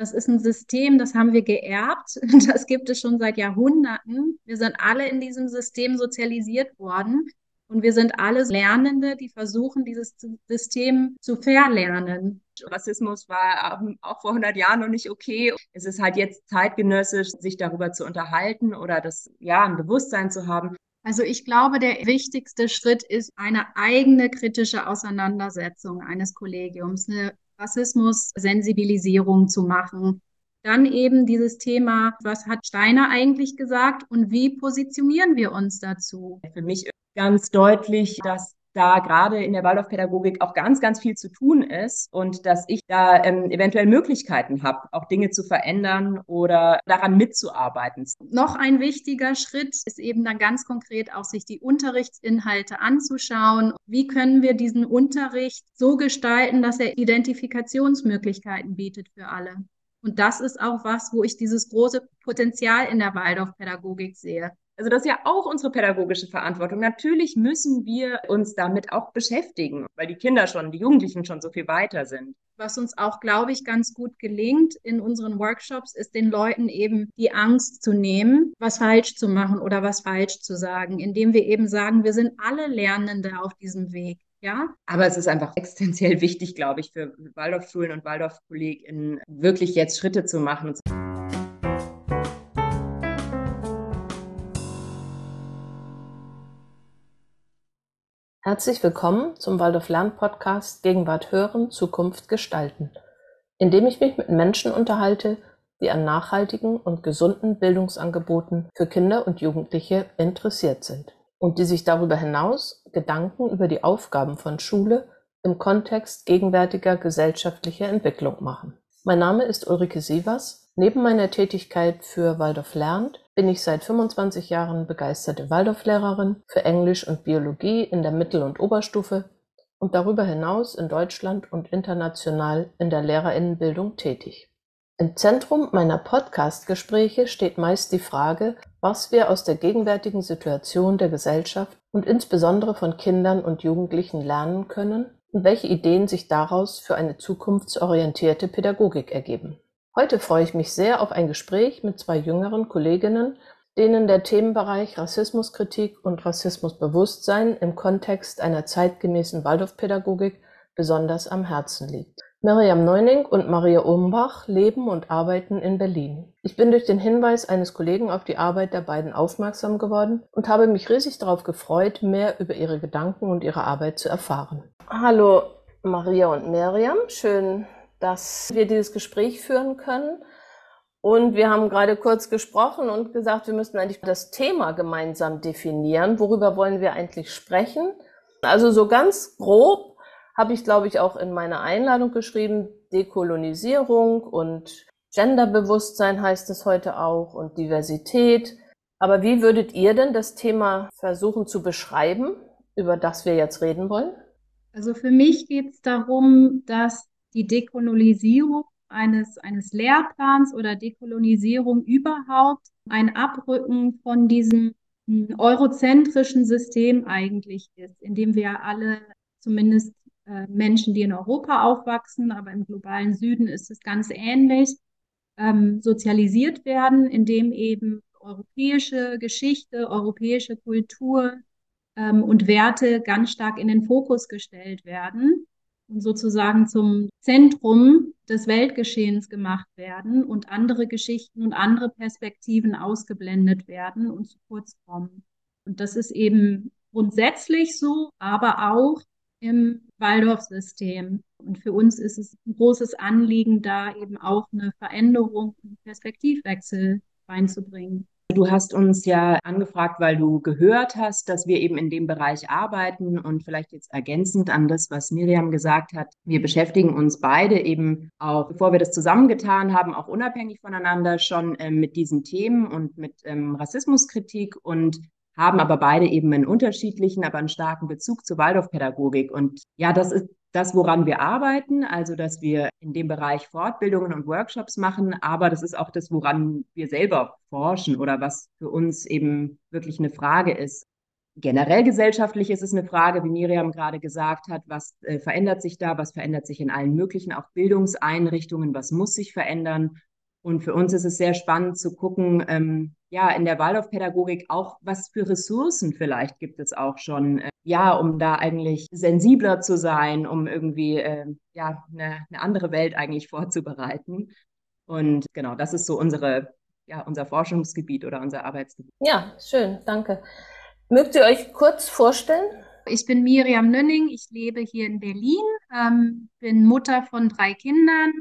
Das ist ein System, das haben wir geerbt. Das gibt es schon seit Jahrhunderten. Wir sind alle in diesem System sozialisiert worden. Und wir sind alle Lernende, die versuchen, dieses System zu verlernen. Rassismus war auch vor 100 Jahren noch nicht okay. Es ist halt jetzt zeitgenössisch, sich darüber zu unterhalten oder das, ja, ein Bewusstsein zu haben. Also ich glaube, der wichtigste Schritt ist eine eigene kritische Auseinandersetzung eines Kollegiums, eine Rassismus-Sensibilisierung zu machen. Dann eben dieses Thema, was hat Steiner eigentlich gesagt und wie positionieren wir uns dazu? Für mich ganz deutlich, dass da gerade in der Waldorfpädagogik auch ganz, ganz viel zu tun ist und dass ich da ähm, eventuell Möglichkeiten habe, auch Dinge zu verändern oder daran mitzuarbeiten. Noch ein wichtiger Schritt ist eben dann ganz konkret auch sich die Unterrichtsinhalte anzuschauen. Wie können wir diesen Unterricht so gestalten, dass er Identifikationsmöglichkeiten bietet für alle? Und das ist auch was, wo ich dieses große Potenzial in der Waldorfpädagogik sehe. Also das ist ja auch unsere pädagogische Verantwortung. Natürlich müssen wir uns damit auch beschäftigen, weil die Kinder schon, die Jugendlichen schon so viel weiter sind. Was uns auch, glaube ich, ganz gut gelingt in unseren Workshops, ist den Leuten eben die Angst zu nehmen, was falsch zu machen oder was falsch zu sagen, indem wir eben sagen, wir sind alle Lernende auf diesem Weg. Ja. Aber es ist einfach essentiell wichtig, glaube ich, für Waldorfschulen und Waldorfkolleginnen wirklich jetzt Schritte zu machen. Herzlich willkommen zum Waldorf Lern Podcast Gegenwart hören, Zukunft gestalten, in dem ich mich mit Menschen unterhalte, die an nachhaltigen und gesunden Bildungsangeboten für Kinder und Jugendliche interessiert sind und die sich darüber hinaus Gedanken über die Aufgaben von Schule im Kontext gegenwärtiger gesellschaftlicher Entwicklung machen. Mein Name ist Ulrike Sievers. Neben meiner Tätigkeit für Waldorf lernt bin ich seit 25 Jahren begeisterte Waldorflehrerin für Englisch und Biologie in der Mittel- und Oberstufe und darüber hinaus in Deutschland und international in der Lehrerinnenbildung tätig. Im Zentrum meiner Podcast-Gespräche steht meist die Frage, was wir aus der gegenwärtigen Situation der Gesellschaft und insbesondere von Kindern und Jugendlichen lernen können und welche Ideen sich daraus für eine zukunftsorientierte Pädagogik ergeben. Heute freue ich mich sehr auf ein Gespräch mit zwei jüngeren Kolleginnen, denen der Themenbereich Rassismuskritik und Rassismusbewusstsein im Kontext einer zeitgemäßen Waldorfpädagogik besonders am Herzen liegt. Miriam Neuning und Maria Umbach leben und arbeiten in Berlin. Ich bin durch den Hinweis eines Kollegen auf die Arbeit der beiden aufmerksam geworden und habe mich riesig darauf gefreut, mehr über ihre Gedanken und ihre Arbeit zu erfahren. Hallo Maria und Miriam, schön, dass wir dieses Gespräch führen können. Und wir haben gerade kurz gesprochen und gesagt, wir müssten eigentlich das Thema gemeinsam definieren. Worüber wollen wir eigentlich sprechen? Also so ganz grob habe ich, glaube ich, auch in meiner Einladung geschrieben, Dekolonisierung und Genderbewusstsein heißt es heute auch und Diversität. Aber wie würdet ihr denn das Thema versuchen zu beschreiben, über das wir jetzt reden wollen? Also für mich geht es darum, dass die Dekolonisierung eines, eines Lehrplans oder Dekolonisierung überhaupt ein Abrücken von diesem hm, eurozentrischen System eigentlich ist, in dem wir alle, zumindest äh, Menschen, die in Europa aufwachsen, aber im globalen Süden ist es ganz ähnlich, ähm, sozialisiert werden, in dem eben europäische Geschichte, europäische Kultur ähm, und Werte ganz stark in den Fokus gestellt werden und sozusagen zum Zentrum des Weltgeschehens gemacht werden und andere Geschichten und andere Perspektiven ausgeblendet werden und zu kurz kommen. Und das ist eben grundsätzlich so, aber auch im Waldorf-System. Und für uns ist es ein großes Anliegen, da eben auch eine Veränderung, einen Perspektivwechsel reinzubringen. Du hast uns ja angefragt, weil du gehört hast, dass wir eben in dem Bereich arbeiten und vielleicht jetzt ergänzend an das, was Miriam gesagt hat. Wir beschäftigen uns beide eben auch, bevor wir das zusammengetan haben, auch unabhängig voneinander schon äh, mit diesen Themen und mit ähm, Rassismuskritik und haben aber beide eben einen unterschiedlichen, aber einen starken Bezug zur Waldorfpädagogik. Und ja, das ist das, woran wir arbeiten, also dass wir in dem Bereich Fortbildungen und Workshops machen, aber das ist auch das, woran wir selber forschen oder was für uns eben wirklich eine Frage ist. Generell gesellschaftlich ist es eine Frage, wie Miriam gerade gesagt hat, was äh, verändert sich da, was verändert sich in allen möglichen, auch Bildungseinrichtungen, was muss sich verändern. Und für uns ist es sehr spannend zu gucken, ähm, ja, in der Waldorfpädagogik auch, was für Ressourcen vielleicht gibt es auch schon, äh, ja, um da eigentlich sensibler zu sein, um irgendwie, äh, ja, eine, eine andere Welt eigentlich vorzubereiten. Und genau, das ist so unsere, ja, unser Forschungsgebiet oder unser Arbeitsgebiet. Ja, schön, danke. Mögt ihr euch kurz vorstellen? Ich bin Miriam Nünning, ich lebe hier in Berlin, ähm, bin Mutter von drei Kindern,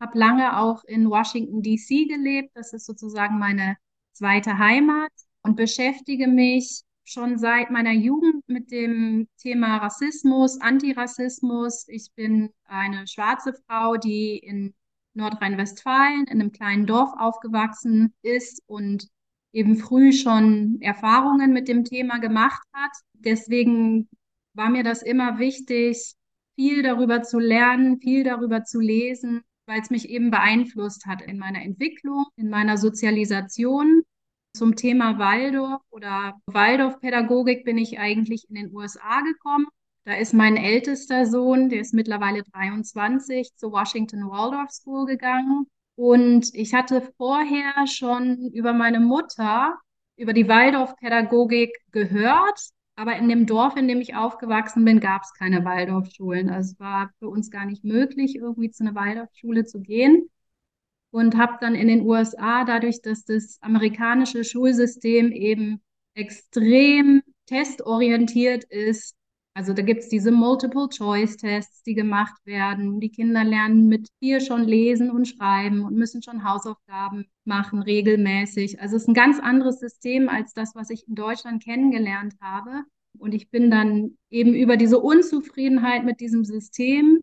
habe lange auch in Washington, D.C. gelebt, das ist sozusagen meine zweite Heimat und beschäftige mich schon seit meiner Jugend mit dem Thema Rassismus, Antirassismus. Ich bin eine schwarze Frau, die in Nordrhein-Westfalen in einem kleinen Dorf aufgewachsen ist und eben früh schon Erfahrungen mit dem Thema gemacht hat. Deswegen war mir das immer wichtig, viel darüber zu lernen, viel darüber zu lesen, weil es mich eben beeinflusst hat in meiner Entwicklung, in meiner Sozialisation. Zum Thema Waldorf oder Waldorfpädagogik bin ich eigentlich in den USA gekommen. Da ist mein ältester Sohn, der ist mittlerweile 23, zur Washington Waldorf School gegangen und ich hatte vorher schon über meine Mutter, über die Waldorfpädagogik gehört, aber in dem Dorf, in dem ich aufgewachsen bin, gab es keine Waldorfschulen. Also es war für uns gar nicht möglich, irgendwie zu einer Waldorfschule zu gehen. Und habe dann in den USA, dadurch, dass das amerikanische Schulsystem eben extrem testorientiert ist, also da gibt es diese Multiple-Choice-Tests, die gemacht werden. Die Kinder lernen mit vier schon lesen und schreiben und müssen schon Hausaufgaben machen regelmäßig. Also es ist ein ganz anderes System als das, was ich in Deutschland kennengelernt habe. Und ich bin dann eben über diese Unzufriedenheit mit diesem System.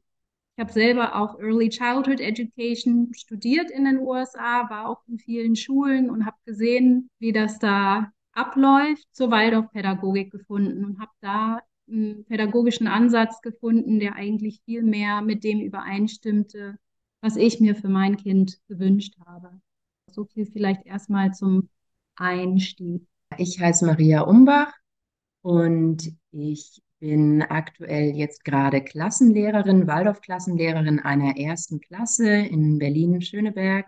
Ich habe selber auch Early Childhood Education studiert in den USA, war auch in vielen Schulen und habe gesehen, wie das da abläuft, zur Waldorfpädagogik gefunden und habe da einen pädagogischen Ansatz gefunden, der eigentlich viel mehr mit dem übereinstimmte, was ich mir für mein Kind gewünscht habe. So viel vielleicht erstmal zum Einstieg. Ich heiße Maria Umbach und ich bin aktuell jetzt gerade Klassenlehrerin, Waldorf-Klassenlehrerin einer ersten Klasse in Berlin-Schöneberg.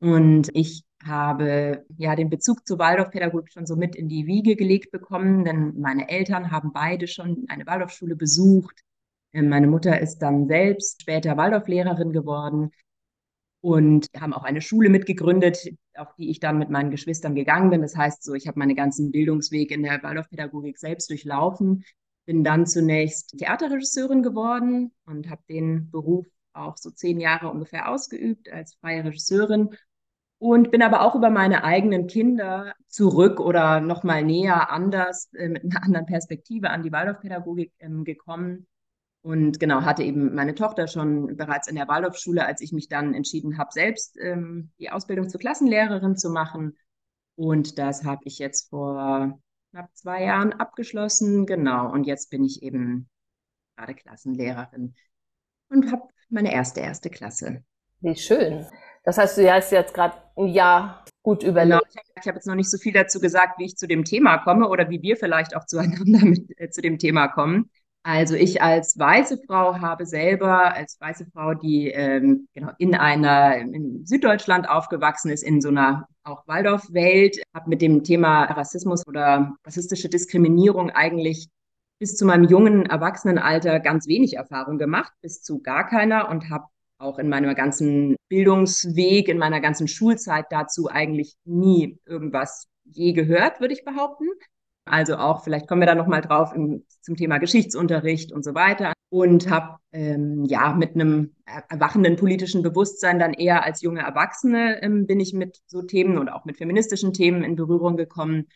Und ich habe ja den Bezug zur Waldorfpädagogik schon so mit in die Wiege gelegt bekommen, denn meine Eltern haben beide schon eine Waldorfschule besucht. Ähm, meine Mutter ist dann selbst später Waldorflehrerin geworden und haben auch eine Schule mitgegründet, auf die ich dann mit meinen Geschwistern gegangen bin. Das heißt so, ich habe meinen ganzen Bildungsweg in der Waldorfpädagogik selbst durchlaufen, bin dann zunächst Theaterregisseurin geworden und habe den Beruf auch so zehn Jahre ungefähr ausgeübt als freie Regisseurin und bin aber auch über meine eigenen Kinder zurück oder noch mal näher anders äh, mit einer anderen Perspektive an die Waldorfpädagogik ähm, gekommen und genau hatte eben meine Tochter schon bereits in der Waldorfschule, als ich mich dann entschieden habe, selbst ähm, die Ausbildung zur Klassenlehrerin zu machen und das habe ich jetzt vor knapp zwei Jahren abgeschlossen, genau und jetzt bin ich eben gerade Klassenlehrerin und habe meine erste erste Klasse. Wie schön. Das heißt, du hast jetzt gerade ein Jahr gut überlegt. Genau. Ich habe jetzt noch nicht so viel dazu gesagt, wie ich zu dem Thema komme oder wie wir vielleicht auch zueinander mit, äh, zu dem Thema kommen. Also ich als weiße Frau habe selber, als weiße Frau, die ähm, genau in einer in Süddeutschland aufgewachsen ist, in so einer auch Waldorf-Welt, habe mit dem Thema Rassismus oder rassistische Diskriminierung eigentlich bis zu meinem jungen Erwachsenenalter ganz wenig Erfahrung gemacht, bis zu gar keiner und habe auch in meinem ganzen Bildungsweg, in meiner ganzen Schulzeit dazu eigentlich nie irgendwas je gehört, würde ich behaupten. Also auch, vielleicht kommen wir da nochmal drauf im, zum Thema Geschichtsunterricht und so weiter. Und habe ähm, ja mit einem erwachenden politischen Bewusstsein dann eher als junge Erwachsene ähm, bin ich mit so Themen oder auch mit feministischen Themen in Berührung gekommen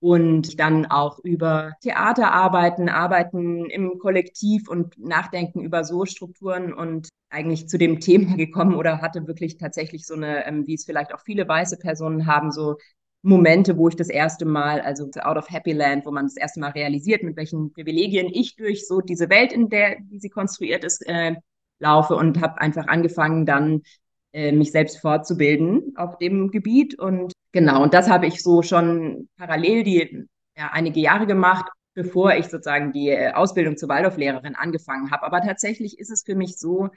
und dann auch über Theater arbeiten, arbeiten im Kollektiv und nachdenken über so Strukturen und eigentlich zu dem Thema gekommen oder hatte wirklich tatsächlich so eine, ähm, wie es vielleicht auch viele weiße Personen haben, so Momente, wo ich das erste Mal, also out of Happy Land, wo man das erste Mal realisiert, mit welchen Privilegien ich durch so diese Welt, in der, wie sie konstruiert ist, äh, laufe und habe einfach angefangen, dann äh, mich selbst fortzubilden auf dem Gebiet und Genau, und das habe ich so schon parallel die ja, einige Jahre gemacht. bevor ich sozusagen die äh, Ausbildung zur Waldorflehrerin angefangen habe. Aber tatsächlich ist es für mich so,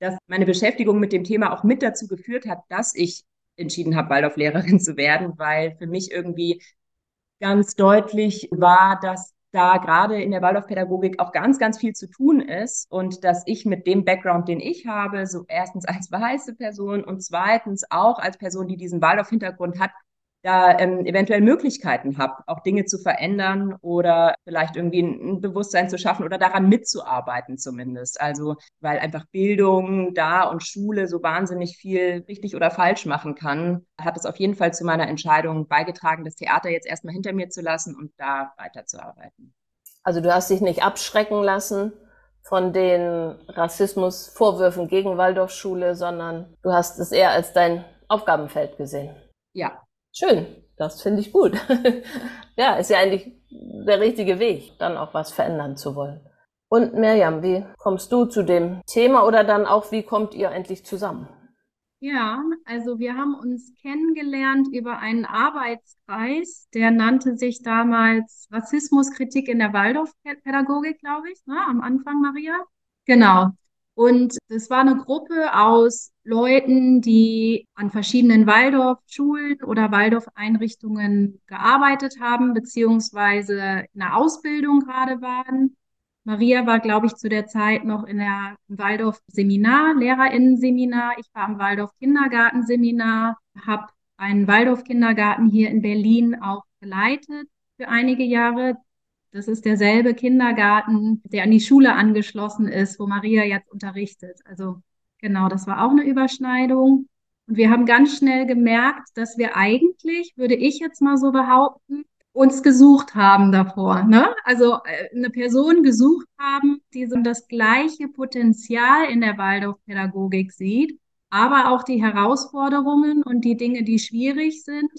dass meine Beschäftigung mit dem Thema auch mit dazu geführt hat, dass ich entschieden habe, Waldorflehrerin zu werden, weil für mich irgendwie ganz deutlich war, dass da gerade in der Waldorfpädagogik auch ganz, ganz viel zu tun ist und dass ich mit dem Background, den ich habe, so erstens als weiße Person und zweitens auch als Person, die diesen Waldorf-Hintergrund hat, da ähm, eventuell Möglichkeiten habe, auch Dinge zu verändern oder vielleicht irgendwie ein, Bewusstsein zu schaffen oder daran mitzuarbeiten zumindest. Also weil einfach Bildung da und Schule so wahnsinnig viel richtig oder falsch machen kann, hat es auf jeden Fall zu meiner Entscheidung beigetragen, das Theater jetzt erstmal hinter mir zu lassen und da weiterzuarbeiten. Also du hast dich nicht abschrecken lassen von den Rassismusvorwürfen gegen Waldorfschule, sondern du hast es eher als dein Aufgabenfeld gesehen. Ja, Schön, das finde ich gut. ja, ist ja eigentlich der richtige Weg, dann auch was verändern zu wollen. Und Mirjam, wie kommst du zu dem Thema oder dann auch, wie kommt ihr endlich zusammen? Ja, also wir haben uns kennengelernt über einen Arbeitskreis, der nannte sich damals Rassismuskritik in der Waldorfpädagogik, glaube ich, ne, am Anfang, Maria. Genau. Und es war eine Gruppe aus Leuten, die an verschiedenen Waldorfschulen oder Waldorfeinrichtungen gearbeitet haben, beziehungsweise in der Ausbildung gerade waren. Maria war, glaube ich, zu der Zeit noch in der Waldorf-Seminar, Lehrerinnenseminar. Ich war am Waldorf-Kindergartenseminar, habe einen Waldorf-Kindergarten hier in Berlin auch geleitet für einige Jahre. Das ist derselbe Kindergarten, der an die Schule angeschlossen ist, wo Maria jetzt unterrichtet. Also genau, das war auch eine Überschneidung. Und wir haben ganz schnell gemerkt, dass wir eigentlich, würde ich jetzt mal so behaupten, uns gesucht haben davor. Ne? Also äh, eine Person gesucht haben, die so das gleiche Potenzial in der Waldorfpädagogik sieht, aber auch die Herausforderungen und die Dinge, die schwierig sind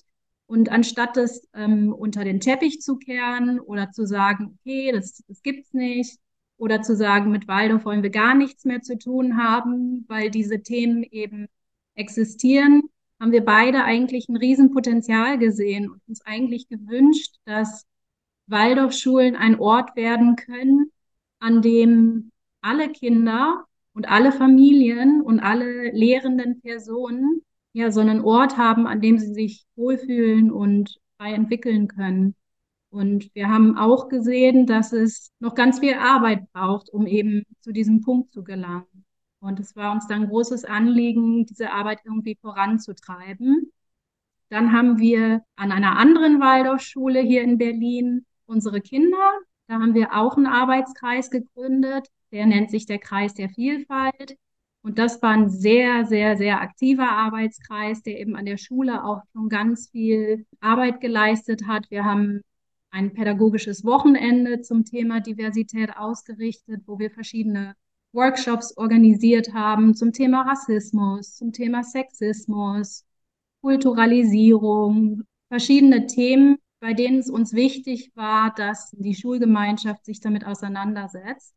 und anstatt das ähm, unter den Teppich zu kehren oder zu sagen, okay, das, das gibt's nicht, oder zu sagen, mit Waldorf wollen wir gar nichts mehr zu tun haben, weil diese Themen eben existieren, haben wir beide eigentlich ein Riesenpotenzial gesehen und uns eigentlich gewünscht, dass Waldorfschulen ein Ort werden können, an dem alle Kinder und alle Familien und alle lehrenden Personen ja so einen Ort haben, an dem sie sich wohlfühlen und frei entwickeln können. Und wir haben auch gesehen, dass es noch ganz viel Arbeit braucht, um eben zu diesem Punkt zu gelangen. Und es war uns dann großes Anliegen, diese Arbeit irgendwie voranzutreiben. Dann haben wir an einer anderen Waldorfschule hier in Berlin unsere Kinder. Da haben wir auch einen Arbeitskreis gegründet. Der nennt sich der Kreis der Vielfalt. Und das war ein sehr, sehr, sehr aktiver Arbeitskreis, der eben an der Schule auch schon ganz viel Arbeit geleistet hat. Wir haben ein pädagogisches Wochenende zum Thema Diversität ausgerichtet, wo wir verschiedene Workshops organisiert haben zum Thema Rassismus, zum Thema Sexismus, Kulturalisierung, verschiedene Themen, bei denen es uns wichtig war, dass die Schulgemeinschaft sich damit auseinandersetzt.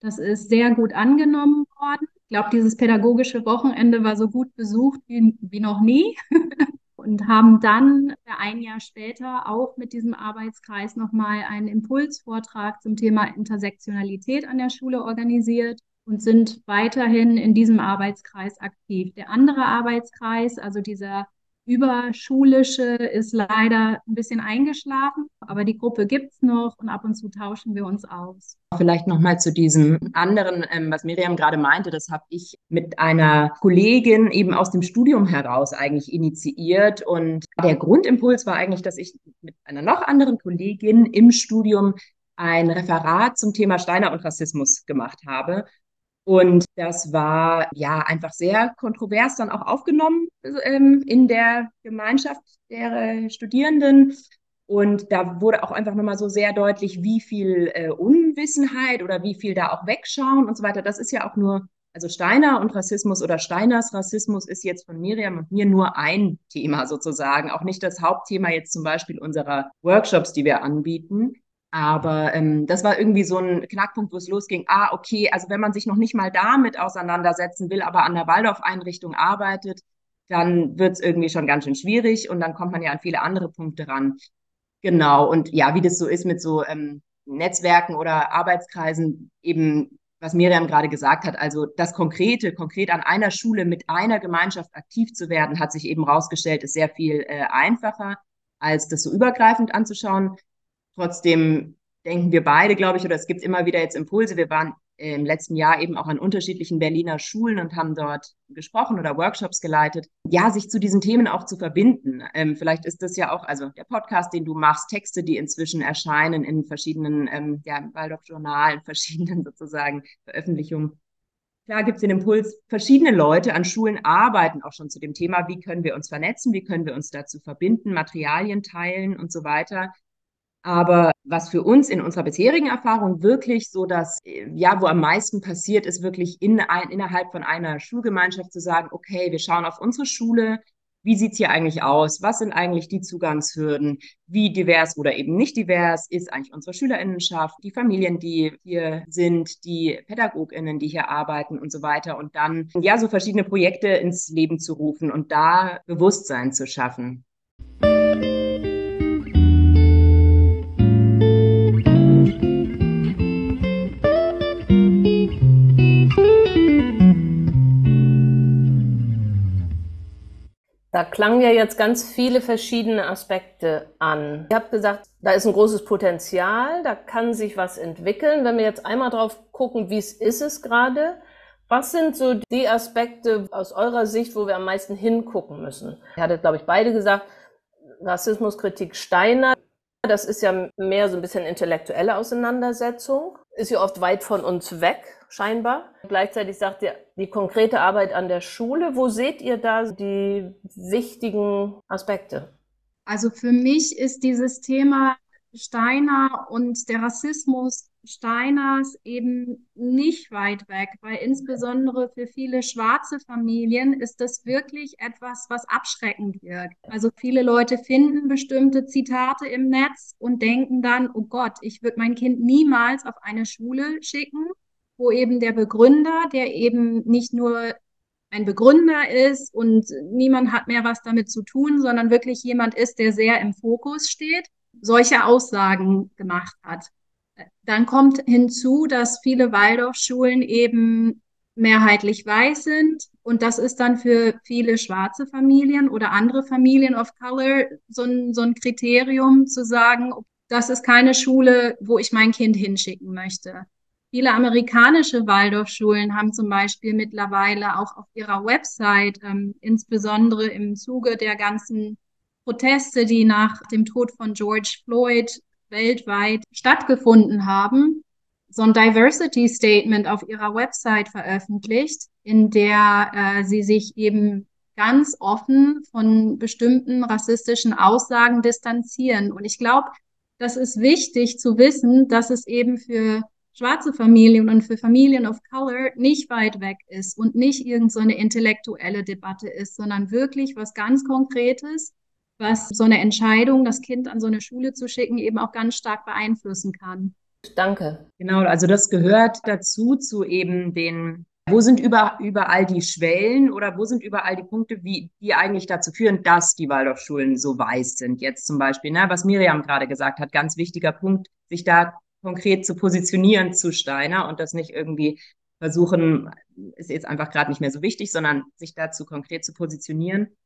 Das ist sehr gut angenommen worden glaube, dieses pädagogische Wochenende war so gut besucht wie, wie noch nie. und haben dann ein Jahr später auch mit diesem Arbeitskreis nochmal einen Impulsvortrag zum Thema Intersektionalität an der Schule organisiert und sind weiterhin in diesem Arbeitskreis aktiv. Der andere Arbeitskreis, also dieser Überschulische ist leider ein bisschen eingeschlafen, aber die Gruppe gibt es noch und ab und zu tauschen wir uns aus. Vielleicht nochmal zu diesem anderen, ähm, was Miriam gerade meinte, das habe ich mit einer Kollegin eben aus dem Studium heraus eigentlich initiiert. Und der Grundimpuls war eigentlich, dass ich mit einer noch anderen Kollegin im Studium ein Referat zum Thema Steiner und Rassismus gemacht habe. Und das war ja einfach sehr kontrovers dann auch aufgenommen ähm, in der Gemeinschaft der äh, Studierenden. Und da wurde auch einfach nochmal so sehr deutlich, wie viel äh, Unwissenheit oder wie viel da auch wegschauen und so weiter. Das ist ja auch nur, also Steiner und Rassismus oder Steiners Rassismus ist jetzt von Miriam und mir nur ein Thema sozusagen, auch nicht das Hauptthema jetzt zum Beispiel unserer Workshops, die wir anbieten. Aber ähm, das war irgendwie so ein Knackpunkt, wo es losging. Ah, okay, also wenn man sich noch nicht mal damit auseinandersetzen will, aber an der Waldorf-Einrichtung arbeitet, dann wird es irgendwie schon ganz schön schwierig und dann kommt man ja an viele andere Punkte ran. Genau, und ja, wie das so ist mit so ähm, Netzwerken oder Arbeitskreisen eben, was Miriam gerade gesagt hat, also das Konkrete, konkret an einer Schule mit einer Gemeinschaft aktiv zu werden, hat sich eben rausgestellt, ist sehr viel äh, einfacher, als das so übergreifend anzuschauen. Trotzdem denken wir beide, glaube ich, oder es gibt immer wieder jetzt Impulse. Wir waren im letzten Jahr eben auch an unterschiedlichen Berliner Schulen und haben dort gesprochen oder Workshops geleitet. Ja, sich zu diesen Themen auch zu verbinden. Ähm, vielleicht ist das ja auch, also der Podcast, den du machst, Texte, die inzwischen erscheinen in verschiedenen, ähm, ja, Waldorf-Journalen, verschiedenen sozusagen Veröffentlichungen. Klar gibt es den Impuls, verschiedene Leute an Schulen arbeiten auch schon zu dem Thema, wie können wir uns vernetzen, wie können wir uns dazu verbinden, Materialien teilen und so weiter. Aber was für uns in unserer bisherigen Erfahrung wirklich so das, ja, wo am meisten passiert, ist wirklich in ein, innerhalb von einer Schulgemeinschaft zu sagen, okay, wir schauen auf unsere Schule, wie sieht's hier eigentlich aus? Was sind eigentlich die Zugangshürden? Wie divers oder eben nicht divers ist eigentlich unsere Schülerinnenschaft, die Familien, die hier sind, die Pädagoginnen, die hier arbeiten und so weiter. Und dann, ja, so verschiedene Projekte ins Leben zu rufen und da Bewusstsein zu schaffen. Da klangen ja jetzt ganz viele verschiedene Aspekte an. Ihr habt gesagt, da ist ein großes Potenzial, da kann sich was entwickeln. Wenn wir jetzt einmal drauf gucken, wie es ist es gerade, was sind so die Aspekte aus eurer Sicht, wo wir am meisten hingucken müssen? Ihr hattet, glaube ich, beide gesagt, Rassismuskritik Steiner, das ist ja mehr so ein bisschen intellektuelle Auseinandersetzung, ist ja oft weit von uns weg, scheinbar. Gleichzeitig sagt ihr, die konkrete Arbeit an der Schule, wo seht ihr da die wichtigen Aspekte? Also für mich ist dieses Thema Steiner und der Rassismus Steiners eben nicht weit weg, weil insbesondere für viele schwarze Familien ist das wirklich etwas, was abschreckend wirkt. Also viele Leute finden bestimmte Zitate im Netz und denken dann, oh Gott, ich würde mein Kind niemals auf eine Schule schicken, wo eben der Begründer, der eben nicht nur ein Begründer ist und niemand hat mehr was damit zu tun, sondern wirklich jemand ist, der sehr im Fokus steht, solche Aussagen gemacht hat. Dann kommt hinzu, dass viele Waldorfschulen eben mehrheitlich weiß sind. Und das ist dann für viele schwarze Familien oder andere Familien of Color so ein, so ein Kriterium zu sagen, das ist keine Schule, wo ich mein Kind hinschicken möchte. Viele amerikanische Waldorfschulen haben zum Beispiel mittlerweile auch auf ihrer Website, ähm, insbesondere im Zuge der ganzen Proteste, die nach dem Tod von George Floyd weltweit stattgefunden haben, so ein Diversity Statement auf ihrer Website veröffentlicht, in der äh, sie sich eben ganz offen von bestimmten rassistischen Aussagen distanzieren. Und ich glaube, das ist wichtig zu wissen, dass es eben für schwarze Familien und für Familien of Color nicht weit weg ist und nicht irgendeine so intellektuelle Debatte ist, sondern wirklich was ganz Konkretes, was so eine Entscheidung, das Kind an so eine Schule zu schicken, eben auch ganz stark beeinflussen kann. Danke. Genau, also das gehört dazu, zu eben den, wo sind über, überall die Schwellen oder wo sind überall die Punkte, wie, die eigentlich dazu führen, dass die Waldorfschulen so weiß sind. Jetzt zum Beispiel, ne, was Miriam gerade gesagt hat, ganz wichtiger Punkt, sich da konkret zu positionieren zu Steiner und das nicht irgendwie versuchen, ist jetzt einfach gerade nicht mehr so wichtig, sondern sich dazu konkret zu positionieren.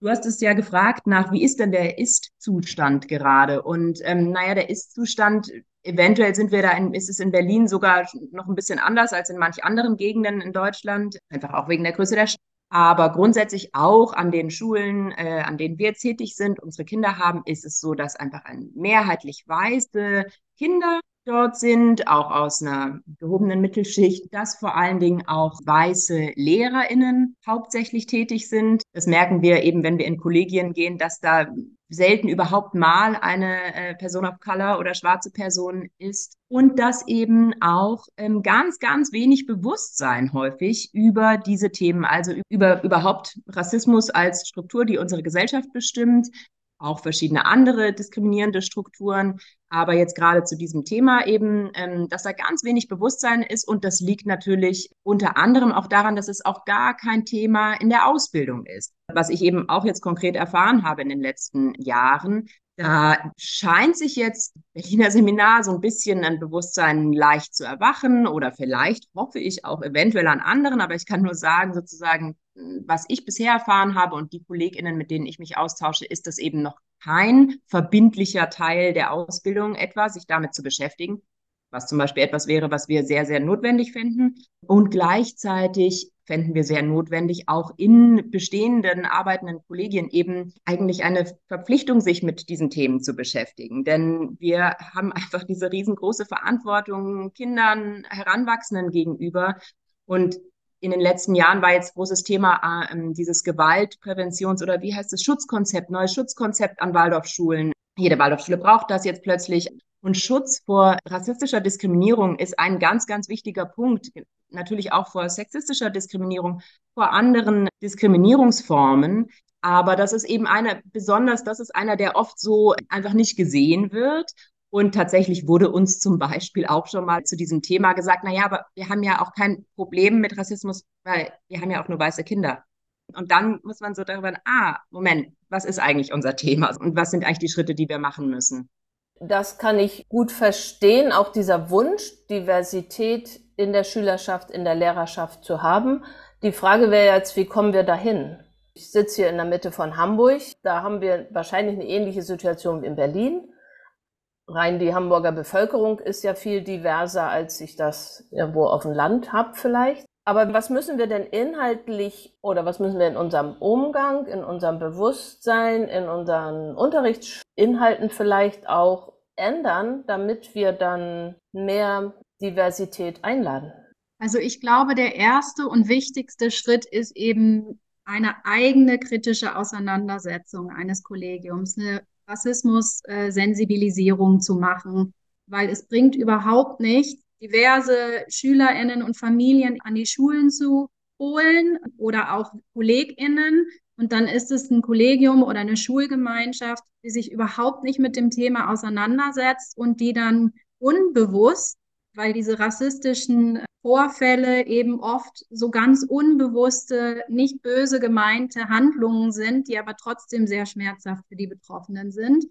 Du hast es ja gefragt nach, wie ist denn der Ist-Zustand gerade? Und ähm, naja, der Ist-Zustand, eventuell sind wir da, in, ist es in Berlin sogar noch ein bisschen anders als in manch anderen Gegenden in Deutschland, einfach auch wegen der Größe der Stadt. Aber grundsätzlich auch an den Schulen, äh, an denen wir tätig sind, unsere Kinder haben, ist es so, dass einfach ein mehrheitlich weiße Kinder dort sind, auch aus einer gehobenen Mittelschicht, dass vor allen Dingen auch weiße LehrerInnen hauptsächlich tätig sind. Das merken wir eben, wenn wir in Kollegien gehen, dass da selten überhaupt mal eine äh, Person of Color oder schwarze Person ist und dass eben auch ähm, ganz, ganz wenig Bewusstsein häufig über diese Themen, also über überhaupt Rassismus als Struktur, die unsere Gesellschaft bestimmt, auch verschiedene andere diskriminierende Strukturen. Aber jetzt gerade zu diesem Thema eben, ähm, dass da ganz wenig Bewusstsein ist und das liegt natürlich unter anderem auch daran, dass es auch gar kein Thema in der Ausbildung ist. Was ich eben auch jetzt konkret erfahren habe in den letzten Jahren, Da scheint sich jetzt Berliner Seminar so ein bisschen ein Bewusstsein leicht zu erwachen oder vielleicht hoffe ich auch eventuell an anderen, aber ich kann nur sagen, sozusagen, was ich bisher erfahren habe und die KollegInnen, mit denen ich mich austausche, ist das eben noch kein verbindlicher Teil der Ausbildung etwa, sich damit zu beschäftigen, was zum Beispiel etwas wäre, was wir sehr, sehr notwendig finden. Und gleichzeitig fänden wir sehr notwendig, auch in bestehenden arbeitenden Kollegien eben eigentlich eine Verpflichtung, sich mit diesen Themen zu beschäftigen. Denn wir haben einfach diese riesengroße Verantwortung Kindern, Heranwachsenden gegenüber. Und in den letzten Jahren war jetzt großes Thema äh, dieses Gewaltpräventions- oder wie heißt es, Schutzkonzept, neues Schutzkonzept an Waldorfschulen. Jede Waldorfschule braucht das jetzt plötzlich. Und Schutz vor rassistischer Diskriminierung ist ein ganz, ganz wichtiger Punkt. Natürlich auch vor sexistischer Diskriminierung, vor anderen Diskriminierungsformen. Aber das ist eben einer, besonders, das ist einer, der oft so einfach nicht gesehen wird. Und tatsächlich wurde uns zum Beispiel auch schon mal zu diesem Thema gesagt, na ja, aber wir haben ja auch kein Problem mit Rassismus, weil wir haben ja auch nur weiße Kinder. Und dann muss man so darüber, ah, Moment, was ist eigentlich unser Thema und was sind eigentlich die Schritte, die wir machen müssen? Das kann ich gut verstehen, auch dieser Wunsch, Diversität in der Schülerschaft, in der Lehrerschaft zu haben. Die Frage wäre jetzt, wie kommen wir dahin? Ich sitze hier in der Mitte von Hamburg. Da haben wir wahrscheinlich eine ähnliche Situation wie in Berlin. Rein die Hamburger Bevölkerung ist ja viel diverser, als ich das irgendwo auf dem Land habe vielleicht. Aber was müssen wir denn inhaltlich oder was müssen wir in unserem Umgang, in unserem Bewusstsein, in unseren Unterrichtsinhalten vielleicht auch ändern, damit wir dann mehr Diversität einladen? Also ich glaube, der erste und wichtigste Schritt ist eben eine eigene kritische Auseinandersetzung eines Kollegiums, eine Rassismus-Sensibilisierung zu machen, weil es bringt überhaupt nichts, diverse Schülerinnen und Familien an die Schulen zu holen oder auch Kolleginnen. Und dann ist es ein Kollegium oder eine Schulgemeinschaft, die sich überhaupt nicht mit dem Thema auseinandersetzt und die dann unbewusst, weil diese rassistischen Vorfälle eben oft so ganz unbewusste, nicht böse gemeinte Handlungen sind, die aber trotzdem sehr schmerzhaft für die Betroffenen sind.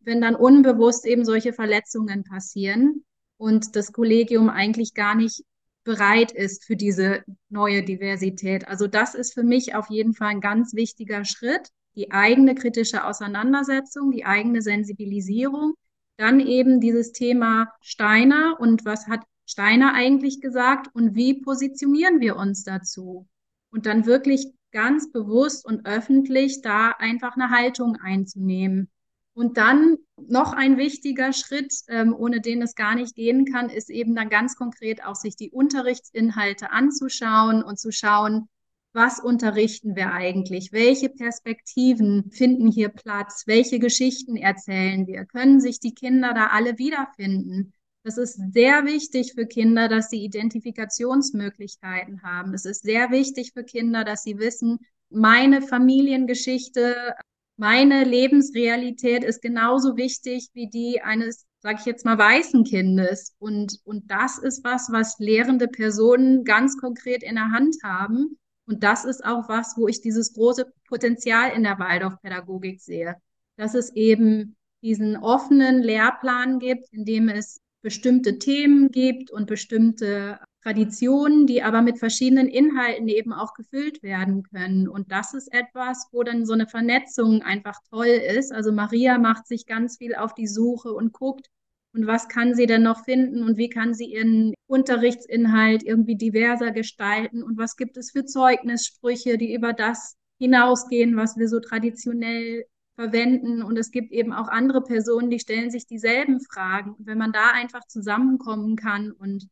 Wenn dann unbewusst eben solche Verletzungen passieren, und das Kollegium eigentlich gar nicht bereit ist für diese neue Diversität. Also das ist für mich auf jeden Fall ein ganz wichtiger Schritt, die eigene kritische Auseinandersetzung, die eigene Sensibilisierung, dann eben dieses Thema Steiner und was hat Steiner eigentlich gesagt und wie positionieren wir uns dazu? Und dann wirklich ganz bewusst und öffentlich da einfach eine Haltung einzunehmen. Und dann noch ein wichtiger Schritt, ähm, ohne den es gar nicht gehen kann, ist eben dann ganz konkret auch sich die Unterrichtsinhalte anzuschauen und zu schauen, was unterrichten wir eigentlich? Welche Perspektiven finden hier Platz? Welche Geschichten erzählen wir? Können sich die Kinder da alle wiederfinden? Das ist sehr wichtig für Kinder, dass sie Identifikationsmöglichkeiten haben. Es ist sehr wichtig für Kinder, dass sie wissen, meine Familiengeschichte meine Lebensrealität ist genauso wichtig wie die eines, sage ich jetzt mal, weißen Kindes. Und, und das ist was, was lehrende Personen ganz konkret in der Hand haben. Und das ist auch was, wo ich dieses große Potenzial in der Waldorfpädagogik sehe, dass es eben diesen offenen Lehrplan gibt, in dem es bestimmte Themen gibt und bestimmte Traditionen, die aber mit verschiedenen Inhalten eben auch gefüllt werden können. Und das ist etwas, wo dann so eine Vernetzung einfach toll ist. Also Maria macht sich ganz viel auf die Suche und guckt, und was kann sie denn noch finden und wie kann sie ihren Unterrichtsinhalt irgendwie diverser gestalten und was gibt es für Zeugnissprüche, die über das hinausgehen, was wir so traditionell verwenden. Und es gibt eben auch andere Personen, die stellen sich dieselben Fragen. Und wenn man da einfach zusammenkommen kann und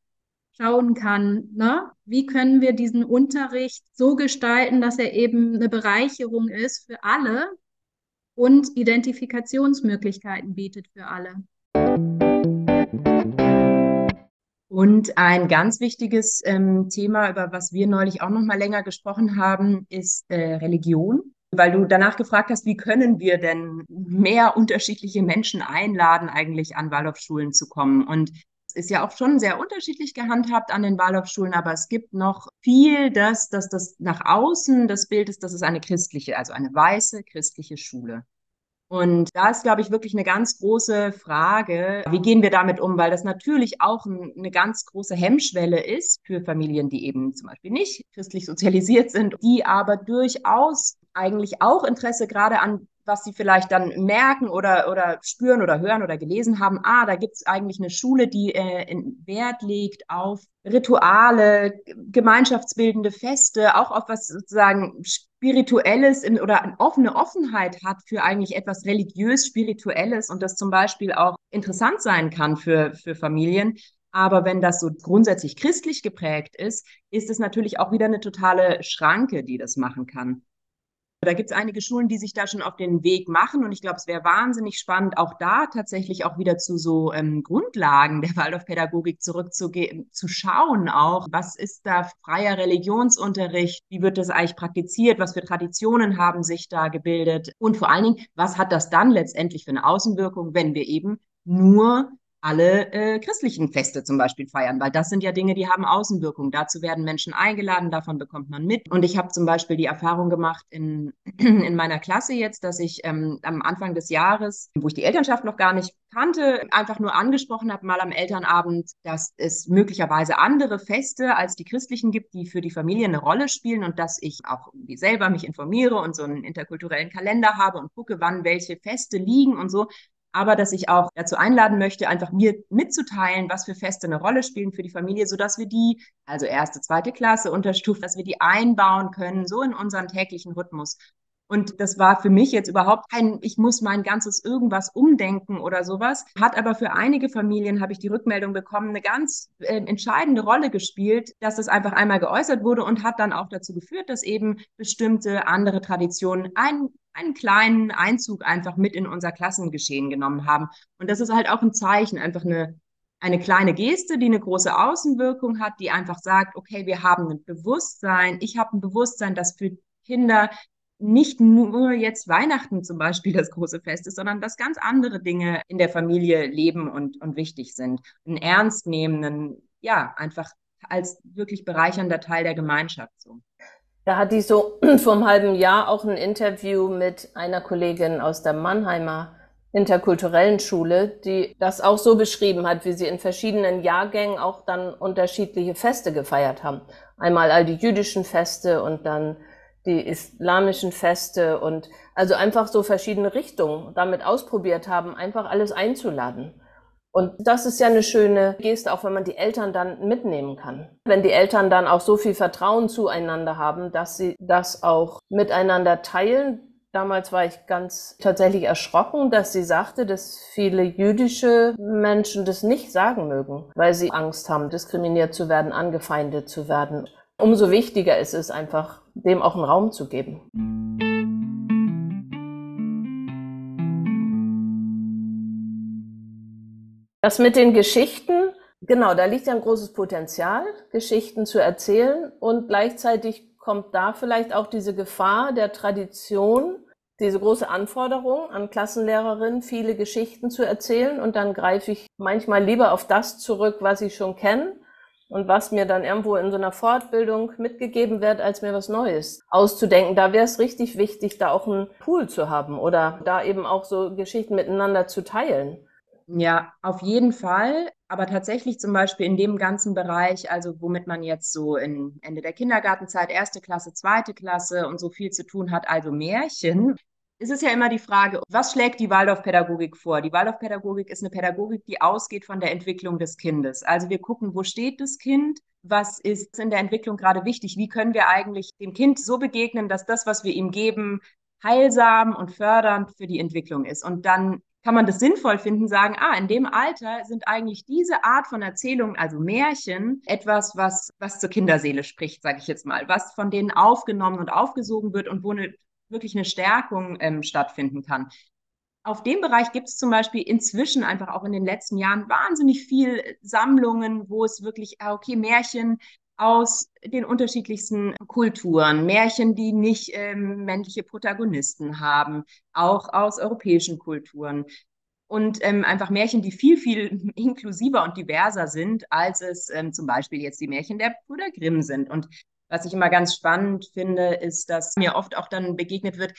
schauen kann, ne? wie können wir diesen Unterricht so gestalten, dass er eben eine Bereicherung ist für alle und Identifikationsmöglichkeiten bietet für alle. Und ein ganz wichtiges ähm, Thema, über was wir neulich auch noch mal länger gesprochen haben, ist äh, Religion. Weil du danach gefragt hast, wie können wir denn mehr unterschiedliche Menschen einladen, eigentlich an Waldorfschulen zu kommen? Und ist ja auch schon sehr unterschiedlich gehandhabt an den Waldorfschulen, aber es gibt noch viel, dass, dass das nach außen das Bild ist, dass es eine christliche, also eine weiße christliche Schule. Und da ist, glaube ich, wirklich eine ganz große Frage, wie gehen wir damit um, weil das natürlich auch ein, eine ganz große Hemmschwelle ist für Familien, die eben zum Beispiel nicht christlich sozialisiert sind, die aber durchaus eigentlich auch Interesse gerade an was sie vielleicht dann merken oder, oder spüren oder hören oder gelesen haben, ah, da gibt es eigentlich eine Schule, die äh, Wert legt auf Rituale, gemeinschaftsbildende Feste, auch auf was sozusagen Spirituelles in, oder eine offene Offenheit hat für eigentlich etwas religiös-spirituelles und das zum Beispiel auch interessant sein kann für, für Familien. Aber wenn das so grundsätzlich christlich geprägt ist, ist es natürlich auch wieder eine totale Schranke, die das machen kann. Da gibt es einige Schulen, die sich da schon auf den Weg machen. Und ich glaube, es wäre wahnsinnig spannend, auch da tatsächlich auch wieder zu so ähm, Grundlagen der Waldorfpädagogik zurückzugehen, zu schauen auch, was ist da freier Religionsunterricht, wie wird das eigentlich praktiziert, was für Traditionen haben sich da gebildet? Und vor allen Dingen, was hat das dann letztendlich für eine Außenwirkung, wenn wir eben nur alle äh, christlichen Feste zum Beispiel feiern, weil das sind ja Dinge, die haben Außenwirkung. Dazu werden Menschen eingeladen, davon bekommt man mit. Und ich habe zum Beispiel die Erfahrung gemacht in, in meiner Klasse jetzt, dass ich ähm, am Anfang des Jahres, wo ich die Elternschaft noch gar nicht kannte, einfach nur angesprochen habe, mal am Elternabend, dass es möglicherweise andere Feste als die christlichen gibt, die für die Familie eine Rolle spielen und dass ich auch wie selber mich informiere und so einen interkulturellen Kalender habe und gucke, wann welche Feste liegen und so aber dass ich auch dazu einladen möchte, einfach mir mitzuteilen, was für Feste eine Rolle spielen für die Familie, sodass wir die, also erste, zweite Klasse unterstuft, dass wir die einbauen können, so in unseren täglichen Rhythmus. Und das war für mich jetzt überhaupt kein, ich muss mein ganzes irgendwas umdenken oder sowas. Hat aber für einige Familien, habe ich die Rückmeldung bekommen, eine ganz äh, entscheidende Rolle gespielt, dass das einfach einmal geäußert wurde und hat dann auch dazu geführt, dass eben bestimmte andere Traditionen ein, einen kleinen Einzug einfach mit in unser Klassengeschehen genommen haben. Und das ist halt auch ein Zeichen, einfach eine, eine kleine Geste, die eine große Außenwirkung hat, die einfach sagt, okay, wir haben ein Bewusstsein, ich habe ein Bewusstsein, dass für Kinder nicht nur jetzt Weihnachten zum Beispiel das große Fest ist, sondern dass ganz andere Dinge in der Familie leben und, und wichtig sind. Einen ernstnehmenden, ja, einfach als wirklich bereichernder Teil der Gemeinschaft so. Da hat die so vor einem halben Jahr auch ein Interview mit einer Kollegin aus der Mannheimer interkulturellen Schule, die das auch so beschrieben hat, wie sie in verschiedenen Jahrgängen auch dann unterschiedliche Feste gefeiert haben. Einmal all die jüdischen Feste und dann die islamischen Feste und also einfach so verschiedene Richtungen damit ausprobiert haben, einfach alles einzuladen. Und das ist ja eine schöne Geste, auch wenn man die Eltern dann mitnehmen kann. Wenn die Eltern dann auch so viel Vertrauen zueinander haben, dass sie das auch miteinander teilen. Damals war ich ganz tatsächlich erschrocken, dass sie sagte, dass viele jüdische Menschen das nicht sagen mögen, weil sie Angst haben, diskriminiert zu werden, angefeindet zu werden. Umso wichtiger ist es einfach, dem auch einen Raum zu geben. Das mit den Geschichten, genau, da liegt ja ein großes Potenzial, Geschichten zu erzählen. Und gleichzeitig kommt da vielleicht auch diese Gefahr der Tradition, diese große Anforderung an Klassenlehrerinnen, viele Geschichten zu erzählen. Und dann greife ich manchmal lieber auf das zurück, was ich schon kenne und was mir dann irgendwo in so einer Fortbildung mitgegeben wird, als mir was Neues auszudenken. Da wäre es richtig wichtig, da auch einen Pool zu haben oder da eben auch so Geschichten miteinander zu teilen. Ja, auf jeden Fall. Aber tatsächlich zum Beispiel in dem ganzen Bereich, also womit man jetzt so in Ende der Kindergartenzeit, erste Klasse, zweite Klasse und so viel zu tun hat, also Märchen, ist es ja immer die Frage, was schlägt die Waldorfpädagogik vor? Die Waldorfpädagogik ist eine Pädagogik, die ausgeht von der Entwicklung des Kindes. Also wir gucken, wo steht das Kind? Was ist in der Entwicklung gerade wichtig? Wie können wir eigentlich dem Kind so begegnen, dass das, was wir ihm geben, heilsam und fördernd für die Entwicklung ist? Und dann kann man das sinnvoll finden, sagen, ah, in dem Alter sind eigentlich diese Art von Erzählungen, also Märchen, etwas, was, was zur Kinderseele spricht, sage ich jetzt mal, was von denen aufgenommen und aufgesogen wird und wo eine, wirklich eine Stärkung ähm, stattfinden kann. Auf dem Bereich gibt es zum Beispiel inzwischen einfach auch in den letzten Jahren wahnsinnig viel Sammlungen, wo es wirklich, ah, okay, Märchen aus den unterschiedlichsten Kulturen, Märchen, die nicht ähm, männliche Protagonisten haben, auch aus europäischen Kulturen. Und ähm, einfach Märchen, die viel, viel inklusiver und diverser sind, als es ähm, zum Beispiel jetzt die Märchen der Brüder Grimm sind. Und was ich immer ganz spannend finde, ist, dass mir oft auch dann begegnet wird,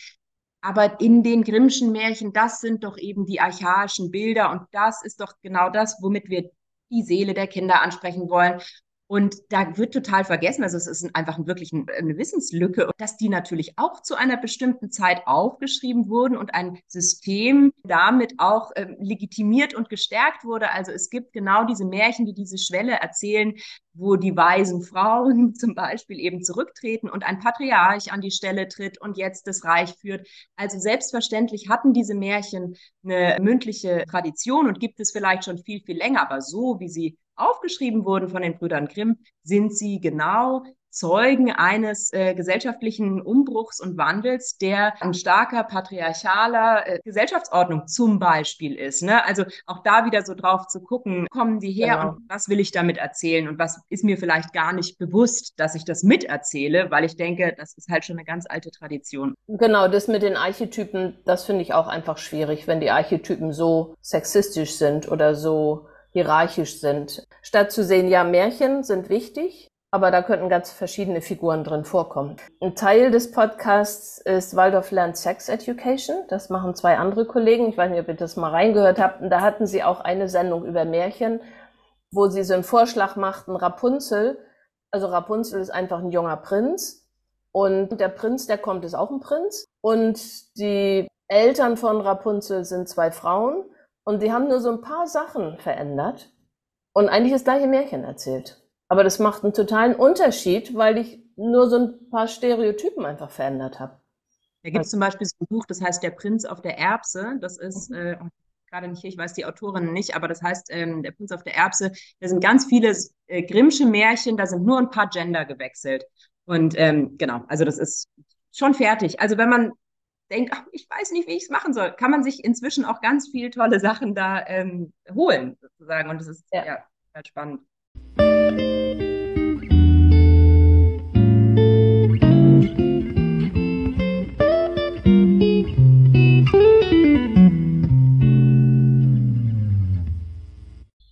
aber in den Grimmschen Märchen, das sind doch eben die archaischen Bilder und das ist doch genau das, womit wir die Seele der Kinder ansprechen wollen. Und da wird total vergessen, also es ist einfach wirklich eine Wissenslücke, dass die natürlich auch zu einer bestimmten Zeit aufgeschrieben wurden und ein System damit auch äh, legitimiert und gestärkt wurde. Also es gibt genau diese Märchen, die diese Schwelle erzählen, wo die weisen Frauen zum Beispiel eben zurücktreten und ein Patriarch an die Stelle tritt und jetzt das Reich führt. Also selbstverständlich hatten diese Märchen eine mündliche Tradition und gibt es vielleicht schon viel, viel länger, aber so wie sie aufgeschrieben wurden von den Brüdern Grimm, sind sie genau Zeugen eines äh, gesellschaftlichen Umbruchs und Wandels, der ein starker patriarchaler äh, Gesellschaftsordnung zum Beispiel ist. Ne? Also auch da wieder so drauf zu gucken, kommen die her genau. und was will ich damit erzählen und was ist mir vielleicht gar nicht bewusst, dass ich das miterzähle, weil ich denke, das ist halt schon eine ganz alte Tradition. Genau, das mit den Archetypen, das finde ich auch einfach schwierig, wenn die Archetypen so sexistisch sind oder so hierarchisch sind. Statt zu sehen, ja, Märchen sind wichtig, aber da könnten ganz verschiedene Figuren drin vorkommen. Ein Teil des Podcasts ist Waldorf lernt Sex Education. Das machen zwei andere Kollegen. Ich weiß nicht, ob ihr das mal reingehört habt. Und da hatten sie auch eine Sendung über Märchen, wo sie so einen Vorschlag machten, Rapunzel. Also Rapunzel ist einfach ein junger Prinz. Und der Prinz, der kommt, ist auch ein Prinz. Und die Eltern von Rapunzel sind zwei Frauen. Und die haben nur so ein paar Sachen verändert und eigentlich das gleiche Märchen erzählt. Aber das macht einen totalen Unterschied, weil ich nur so ein paar Stereotypen einfach verändert habe. Da gibt es zum Beispiel so ein Buch, das heißt Der Prinz auf der Erbse. Das ist äh, gerade nicht hier, ich weiß die Autorin nicht, aber das heißt ähm, Der Prinz auf der Erbse. Da sind ganz viele äh, Grimmsche Märchen, da sind nur ein paar Gender gewechselt. Und ähm, genau, also das ist schon fertig. Also wenn man denkt, ach, ich weiß nicht, wie ich es machen soll, kann man sich inzwischen auch ganz viele tolle Sachen da ähm, holen, sozusagen. Und das ist ja, ja halt spannend.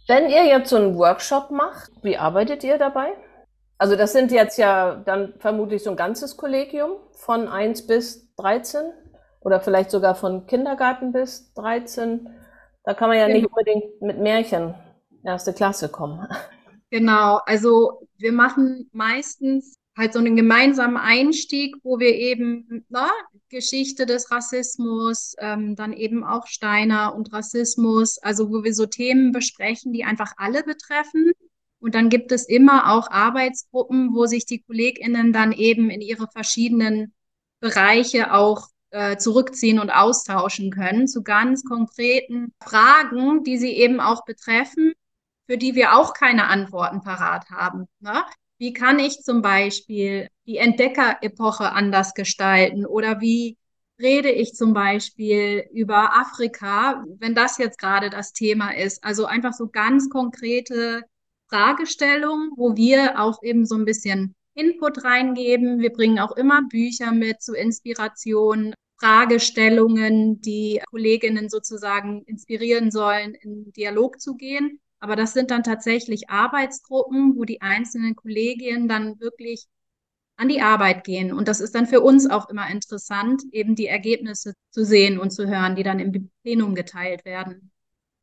Wenn ihr jetzt so einen Workshop macht, wie arbeitet ihr dabei? Also das sind jetzt ja dann vermutlich so ein ganzes Kollegium von 1 bis 13 oder vielleicht sogar von Kindergarten bis 13. Da kann man ja genau. nicht unbedingt mit Märchen erste Klasse kommen. Genau, also wir machen meistens halt so einen gemeinsamen Einstieg, wo wir eben na, Geschichte des Rassismus, ähm, dann eben auch Steiner und Rassismus, also wo wir so Themen besprechen, die einfach alle betreffen. Und dann gibt es immer auch Arbeitsgruppen, wo sich die KollegInnen dann eben in ihre verschiedenen Bereiche auch äh, zurückziehen und austauschen können zu ganz konkreten Fragen, die sie eben auch betreffen, für die wir auch keine Antworten parat haben. Ne? Wie kann ich zum Beispiel die Entdeckerepoche anders gestalten oder wie rede ich zum Beispiel über Afrika, wenn das jetzt gerade das Thema ist. Also einfach so ganz konkrete Fragestellungen, wo wir auch eben so ein bisschen Input reingeben. Wir bringen auch immer Bücher mit zu Inspiration, Fragestellungen, die Kolleginnen sozusagen inspirieren sollen, in Dialog zu gehen. Aber das sind dann tatsächlich Arbeitsgruppen, wo die einzelnen Kolleginnen dann wirklich an die Arbeit gehen. Und das ist dann für uns auch immer interessant, eben die Ergebnisse zu sehen und zu hören, die dann im Plenum geteilt werden.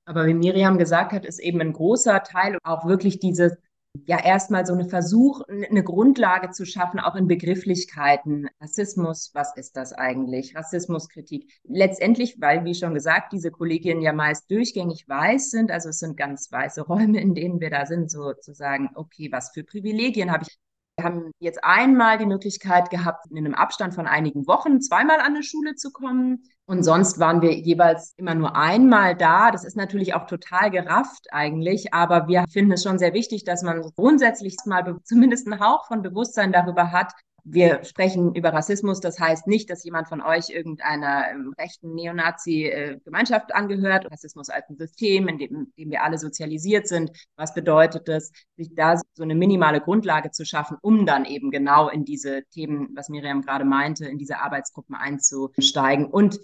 Aber wie Miriam gesagt hat, ist eben ein großer Teil auch wirklich diese ja erstmal so eine Versuch, eine Grundlage zu schaffen, auch in Begrifflichkeiten. Rassismus, was ist das eigentlich? Rassismuskritik. Letztendlich, weil, wie schon gesagt, diese Kolleginnen ja meist durchgängig weiß sind, also es sind ganz weiße Räume, in denen wir da sind, sozusagen, okay, was für Privilegien habe ich? Wir haben jetzt einmal die Möglichkeit gehabt, in einem Abstand von einigen Wochen zweimal an eine Schule zu kommen. Und sonst waren wir jeweils immer nur einmal da. Das ist natürlich auch total gerafft eigentlich, aber wir finden es schon sehr wichtig, dass man grundsätzlich mal zumindest einen Hauch von Bewusstsein darüber hat, wir sprechen über Rassismus. Das heißt nicht, dass jemand von euch irgendeiner ähm, rechten Neonazi-Gemeinschaft angehört. Rassismus als ein System, in dem, in dem wir alle sozialisiert sind. Was bedeutet es, sich da so eine minimale Grundlage zu schaffen, um dann eben genau in diese Themen, was Miriam gerade meinte, in diese Arbeitsgruppen einzusteigen und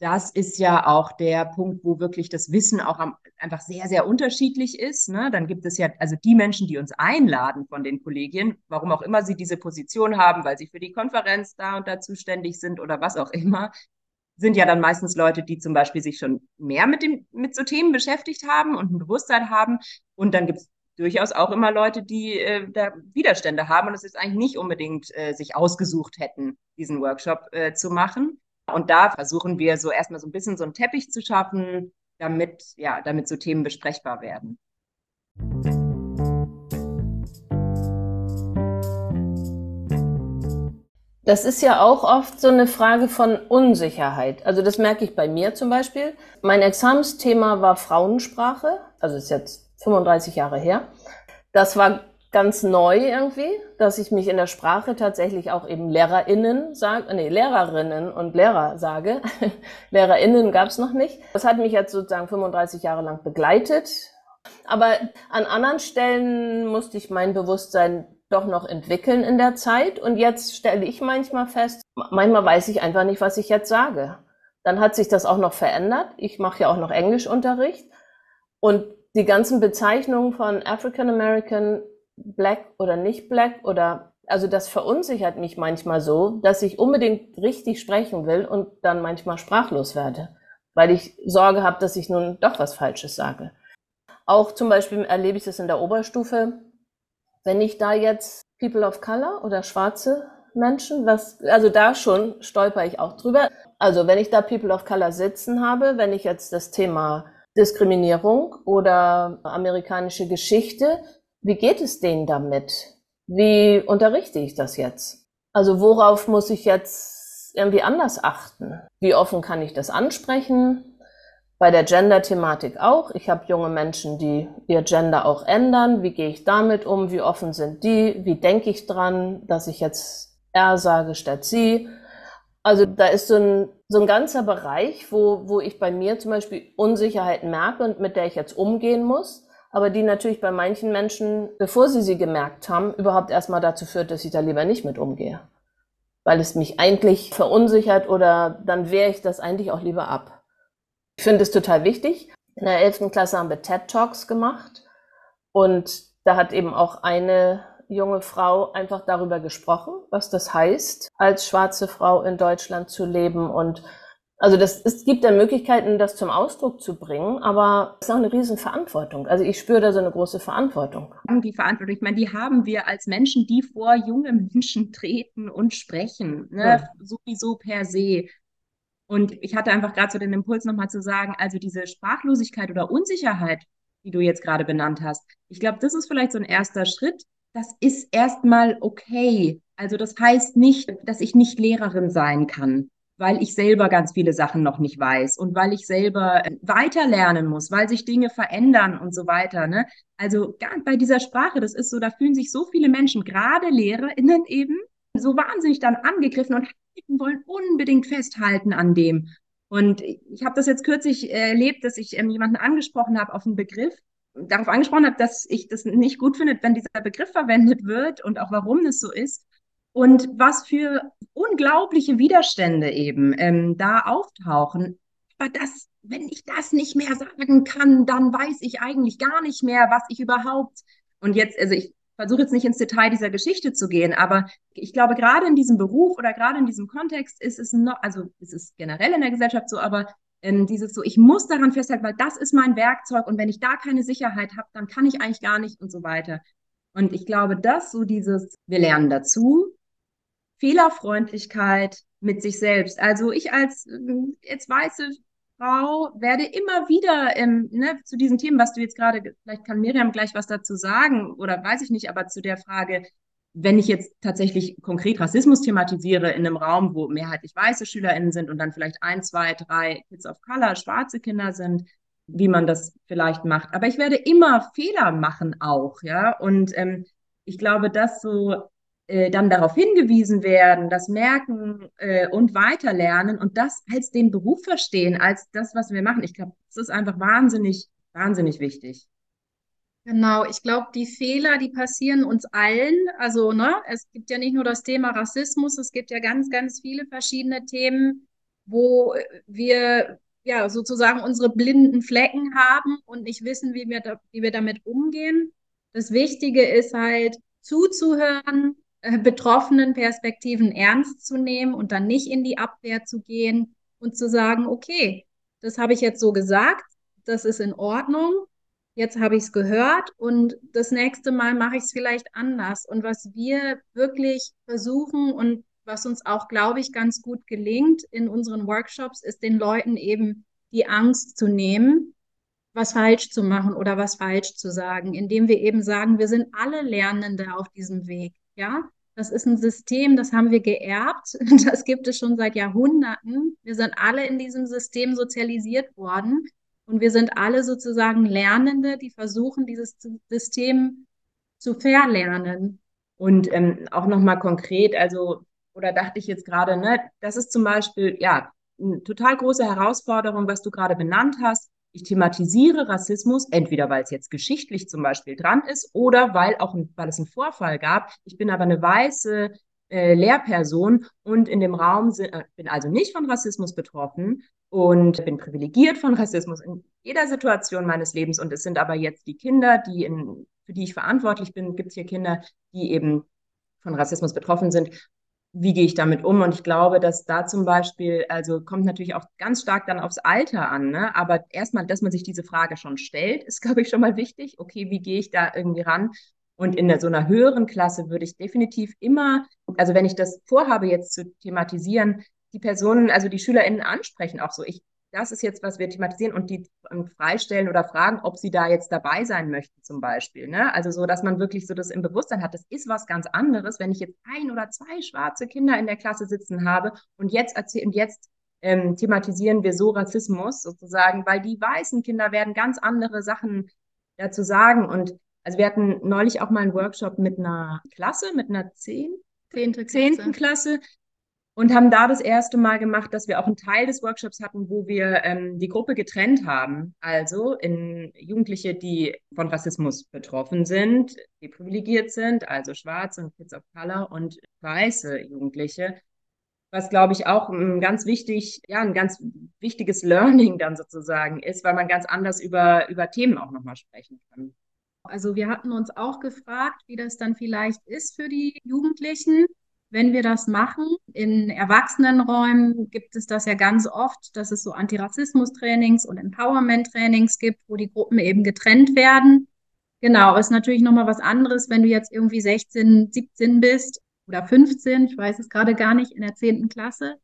das ist ja auch der Punkt, wo wirklich das Wissen auch am, einfach sehr, sehr unterschiedlich ist. Ne? Dann gibt es ja also die Menschen, die uns einladen von den Kollegien, warum auch immer sie diese Position haben, weil sie für die Konferenz da und da zuständig sind oder was auch immer. sind ja dann meistens Leute, die zum Beispiel sich schon mehr mit dem, mit so Themen beschäftigt haben und ein Bewusstsein haben. Und dann gibt es durchaus auch immer Leute, die äh, da Widerstände haben und es jetzt eigentlich nicht unbedingt äh, sich ausgesucht hätten, diesen Workshop äh, zu machen. Und da versuchen wir so erstmal so ein bisschen so einen Teppich zu schaffen, damit, ja, damit so Themen besprechbar werden. Das ist ja auch oft so eine Frage von Unsicherheit. Also das merke ich bei mir zum Beispiel. Mein Examensthema war Frauensprache, also ist jetzt 35 Jahre her. Das war ganz neu irgendwie, dass ich mich in der Sprache tatsächlich auch eben LehrerInnen sage, nee, Lehrerinnen und Lehrer sage. LehrerInnen gab es noch nicht. Das hat mich jetzt sozusagen 35 Jahre lang begleitet. Aber an anderen Stellen musste ich mein Bewusstsein doch noch entwickeln in der Zeit. Und jetzt stelle ich manchmal fest, manchmal weiß ich einfach nicht, was ich jetzt sage. Dann hat sich das auch noch verändert. Ich mache ja auch noch Englischunterricht. Und die ganzen Bezeichnungen von African American black oder nicht black oder also das verunsichert mich manchmal so, dass ich unbedingt richtig sprechen will und dann manchmal sprachlos werde, weil ich Sorge habe, dass ich nun doch was Falsches sage. Auch zum Beispiel erlebe ich das in der Oberstufe, wenn ich da jetzt People of Color oder schwarze Menschen, was, also da schon stolper ich auch drüber. Also wenn ich da People of Color sitzen habe, wenn ich jetzt das Thema Diskriminierung oder amerikanische Geschichte wie geht es denen damit? Wie unterrichte ich das jetzt? Also worauf muss ich jetzt irgendwie anders achten? Wie offen kann ich das ansprechen? Bei der Gender-Thematik auch. Ich habe junge Menschen, die ihr Gender auch ändern. Wie gehe ich damit um? Wie offen sind die? Wie denke ich dran, dass ich jetzt er sage statt sie? Also da ist so ein, so ein ganzer Bereich, wo, wo ich bei mir zum Beispiel Unsicherheiten merke und mit der ich jetzt umgehen muss aber die natürlich bei manchen Menschen, bevor sie sie gemerkt haben, überhaupt erstmal dazu führt, dass ich da lieber nicht mit umgehe. Weil es mich eigentlich verunsichert oder dann wehre ich das eigentlich auch lieber ab. Ich finde es total wichtig. In der 11. Klasse haben wir TED Talks gemacht und da hat eben auch eine junge Frau einfach darüber gesprochen, was das heißt, als schwarze Frau in Deutschland zu leben und also das, es gibt da Möglichkeiten, das zum Ausdruck zu bringen, aber es ist auch eine Riesenverantwortung. Also ich spüre da so eine große Verantwortung. Die Verantwortung, ich meine, die haben wir als Menschen, die vor junge Menschen treten und sprechen, ne? Ja. sowieso per se. Und ich hatte einfach gerade so den Impuls nochmal zu sagen, also diese Sprachlosigkeit oder Unsicherheit, die du jetzt gerade benannt hast, ich glaube, das ist vielleicht so ein erster Schritt. Das ist erstmal okay. Also das heißt nicht, dass ich nicht Lehrerin sein kann weil ich selber ganz viele Sachen noch nicht weiß und weil ich selber äh, weiter lernen muss, weil sich Dinge verändern und so weiter. Ne? Also bei dieser Sprache, das ist so, da fühlen sich so viele Menschen, gerade LehrerInnen eben, so wahnsinnig dann angegriffen und wollen unbedingt festhalten an dem. Und ich habe das jetzt kürzlich erlebt, dass ich ähm, jemanden angesprochen habe auf einen Begriff, darauf angesprochen habe, dass ich das nicht gut finde, wenn dieser Begriff verwendet wird und auch warum das so ist und was für unglaubliche Widerstände eben ähm, da auftauchen. Aber das, wenn ich das nicht mehr sagen kann, dann weiß ich eigentlich gar nicht mehr, was ich überhaupt. Und jetzt, also ich versuche jetzt nicht ins Detail dieser Geschichte zu gehen, aber ich glaube, gerade in diesem Beruf oder gerade in diesem Kontext ist es noch, also es ist generell in der Gesellschaft so, aber ähm, dieses so, ich muss daran festhalten, weil das ist mein Werkzeug und wenn ich da keine Sicherheit habe, dann kann ich eigentlich gar nicht und so weiter. Und ich glaube, dass so dieses, wir lernen dazu, Fehlerfreundlichkeit mit sich selbst. Also ich als jetzt weiße Frau werde immer wieder ähm, ne, zu diesen Themen, was du jetzt gerade, vielleicht kann Miriam gleich was dazu sagen oder weiß ich nicht, aber zu der Frage, wenn ich jetzt tatsächlich konkret Rassismus thematisiere in einem Raum, wo mehrheitlich weiße SchülerInnen sind und dann vielleicht ein, zwei, drei Kids of Color, schwarze Kinder sind, wie man das vielleicht macht. Aber ich werde immer Fehler machen auch, ja. Und ähm, ich glaube, dass so äh, dann darauf hingewiesen werden, das merken äh, und weiterlernen und das als den Beruf verstehen, als das, was wir machen. Ich glaube, das ist einfach wahnsinnig, wahnsinnig wichtig. Genau, ich glaube, die Fehler, die passieren uns allen. Also, ne, es gibt ja nicht nur das Thema Rassismus, es gibt ja ganz, ganz viele verschiedene Themen, wo wir ja sozusagen unsere blinden Flecken haben und nicht wissen, wie wir, da, wie wir damit umgehen. Das Wichtige ist halt zuzuhören, äh, betroffenen Perspektiven ernst zu nehmen und dann nicht in die Abwehr zu gehen und zu sagen, okay, das habe ich jetzt so gesagt, das ist in Ordnung, jetzt habe ich es gehört und das nächste Mal mache ich es vielleicht anders. Und was wir wirklich versuchen und was uns auch, glaube ich, ganz gut gelingt in unseren Workshops, ist den Leuten eben die Angst zu nehmen, was falsch zu machen oder was falsch zu sagen, indem wir eben sagen, wir sind alle Lernende auf diesem Weg. Ja, das ist ein System, das haben wir geerbt. Das gibt es schon seit Jahrhunderten. Wir sind alle in diesem System sozialisiert worden. Und wir sind alle sozusagen Lernende, die versuchen, dieses System zu verlernen. Und ähm, auch nochmal konkret, also, oder dachte ich jetzt gerade, ne, das ist zum Beispiel, ja, eine total große Herausforderung, was du gerade benannt hast. Ich thematisiere Rassismus, entweder weil es jetzt geschichtlich zum Beispiel dran ist oder weil auch ein, weil es einen Vorfall gab. Ich bin aber eine weiße äh, Lehrperson und in dem Raum sind, äh, bin also nicht von Rassismus betroffen und bin privilegiert von Rassismus in jeder Situation meines Lebens. Und es sind aber jetzt die Kinder, die in, für die ich verantwortlich bin, gibt es hier Kinder, die eben von Rassismus betroffen sind wie gehe ich damit um? Und ich glaube, dass da zum Beispiel, also kommt natürlich auch ganz stark dann aufs Alter an, ne? aber erstmal, dass man sich diese Frage schon stellt, ist, glaube ich, schon mal wichtig. Okay, wie gehe ich da irgendwie ran? Und in so einer höheren Klasse würde ich definitiv immer, also wenn ich das vorhabe, jetzt zu thematisieren, die Personen, also die SchülerInnen ansprechen auch so. Ich das ist jetzt, was wir thematisieren und die freistellen oder fragen, ob sie da jetzt dabei sein möchten zum Beispiel. Ne? Also so, dass man wirklich so das im Bewusstsein hat, das ist was ganz anderes, wenn ich jetzt ein oder zwei schwarze Kinder in der Klasse sitzen habe und jetzt erzählen, und jetzt ähm, thematisieren wir so Rassismus sozusagen, weil die weißen Kinder werden ganz andere Sachen dazu sagen. Und also wir hatten neulich auch mal einen Workshop mit einer Klasse, mit einer zehn, zehnten Klasse, und haben da das erste Mal gemacht, dass wir auch einen Teil des Workshops hatten, wo wir ähm, die Gruppe getrennt haben. Also in Jugendliche, die von Rassismus betroffen sind, die privilegiert sind, also schwarze und Kids of Color und weiße Jugendliche. Was, glaube ich, auch ein ganz wichtig, ja, ein ganz wichtiges Learning dann sozusagen ist, weil man ganz anders über, über Themen auch nochmal sprechen kann. Also wir hatten uns auch gefragt, wie das dann vielleicht ist für die Jugendlichen, wenn wir das machen. In Erwachsenenräumen gibt es das ja ganz oft, dass es so Antirassismus-Trainings und Empowerment-Trainings gibt, wo die Gruppen eben getrennt werden. Genau, ist natürlich nochmal was anderes, wenn du jetzt irgendwie 16, 17 bist oder 15, ich weiß es gerade gar nicht, in der 10. Klasse.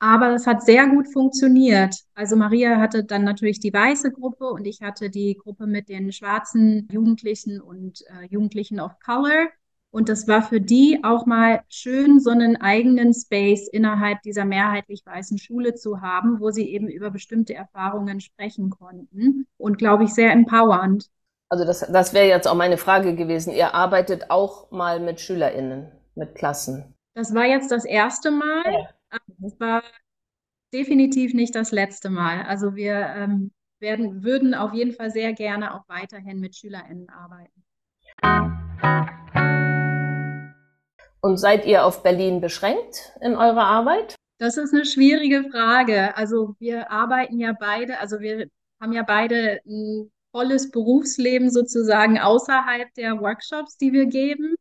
Aber das hat sehr gut funktioniert. Also Maria hatte dann natürlich die weiße Gruppe und ich hatte die Gruppe mit den schwarzen Jugendlichen und äh, Jugendlichen of Color. Und das war für die auch mal schön, so einen eigenen Space innerhalb dieser mehrheitlich weißen Schule zu haben, wo sie eben über bestimmte Erfahrungen sprechen konnten. Und glaube ich, sehr empowernd. Also das, das wäre jetzt auch meine Frage gewesen. Ihr arbeitet auch mal mit SchülerInnen, mit Klassen. Das war jetzt das erste Mal. Das war definitiv nicht das letzte Mal. Also wir ähm, werden, würden auf jeden Fall sehr gerne auch weiterhin mit SchülerInnen arbeiten. Und seid ihr auf Berlin beschränkt in eurer Arbeit? Das ist eine schwierige Frage. Also wir arbeiten ja beide, also wir haben ja beide ein volles Berufsleben sozusagen außerhalb der Workshops, die wir geben.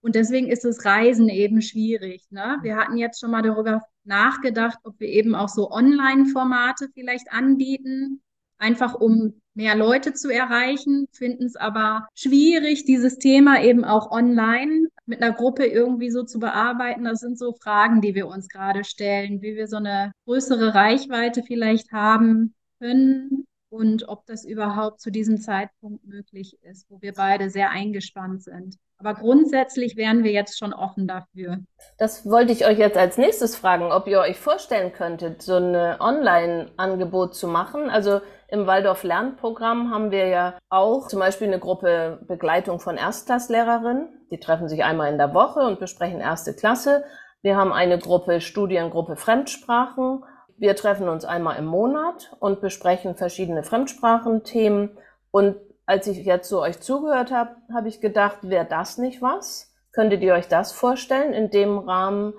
Und deswegen ist das Reisen eben schwierig. Ne? Wir hatten jetzt schon mal darüber nachgedacht, ob wir eben auch so Online-Formate vielleicht anbieten, einfach um mehr Leute zu erreichen, finden es aber schwierig, dieses Thema eben auch online mit einer Gruppe irgendwie so zu bearbeiten. Das sind so Fragen, die wir uns gerade stellen, wie wir so eine größere Reichweite vielleicht haben können und ob das überhaupt zu diesem Zeitpunkt möglich ist, wo wir beide sehr eingespannt sind. Aber grundsätzlich wären wir jetzt schon offen dafür. Das wollte ich euch jetzt als nächstes fragen, ob ihr euch vorstellen könntet, so ein Online-Angebot zu machen. Also im Waldorf Lernprogramm haben wir ja auch zum Beispiel eine Gruppe Begleitung von Erstklasslehrerinnen. Die treffen sich einmal in der Woche und besprechen erste Klasse. Wir haben eine Gruppe Studiengruppe Fremdsprachen wir treffen uns einmal im Monat und besprechen verschiedene Fremdsprachenthemen. Und als ich jetzt so euch zugehört habe, habe ich gedacht, wäre das nicht was? Könntet ihr euch das vorstellen, in dem Rahmen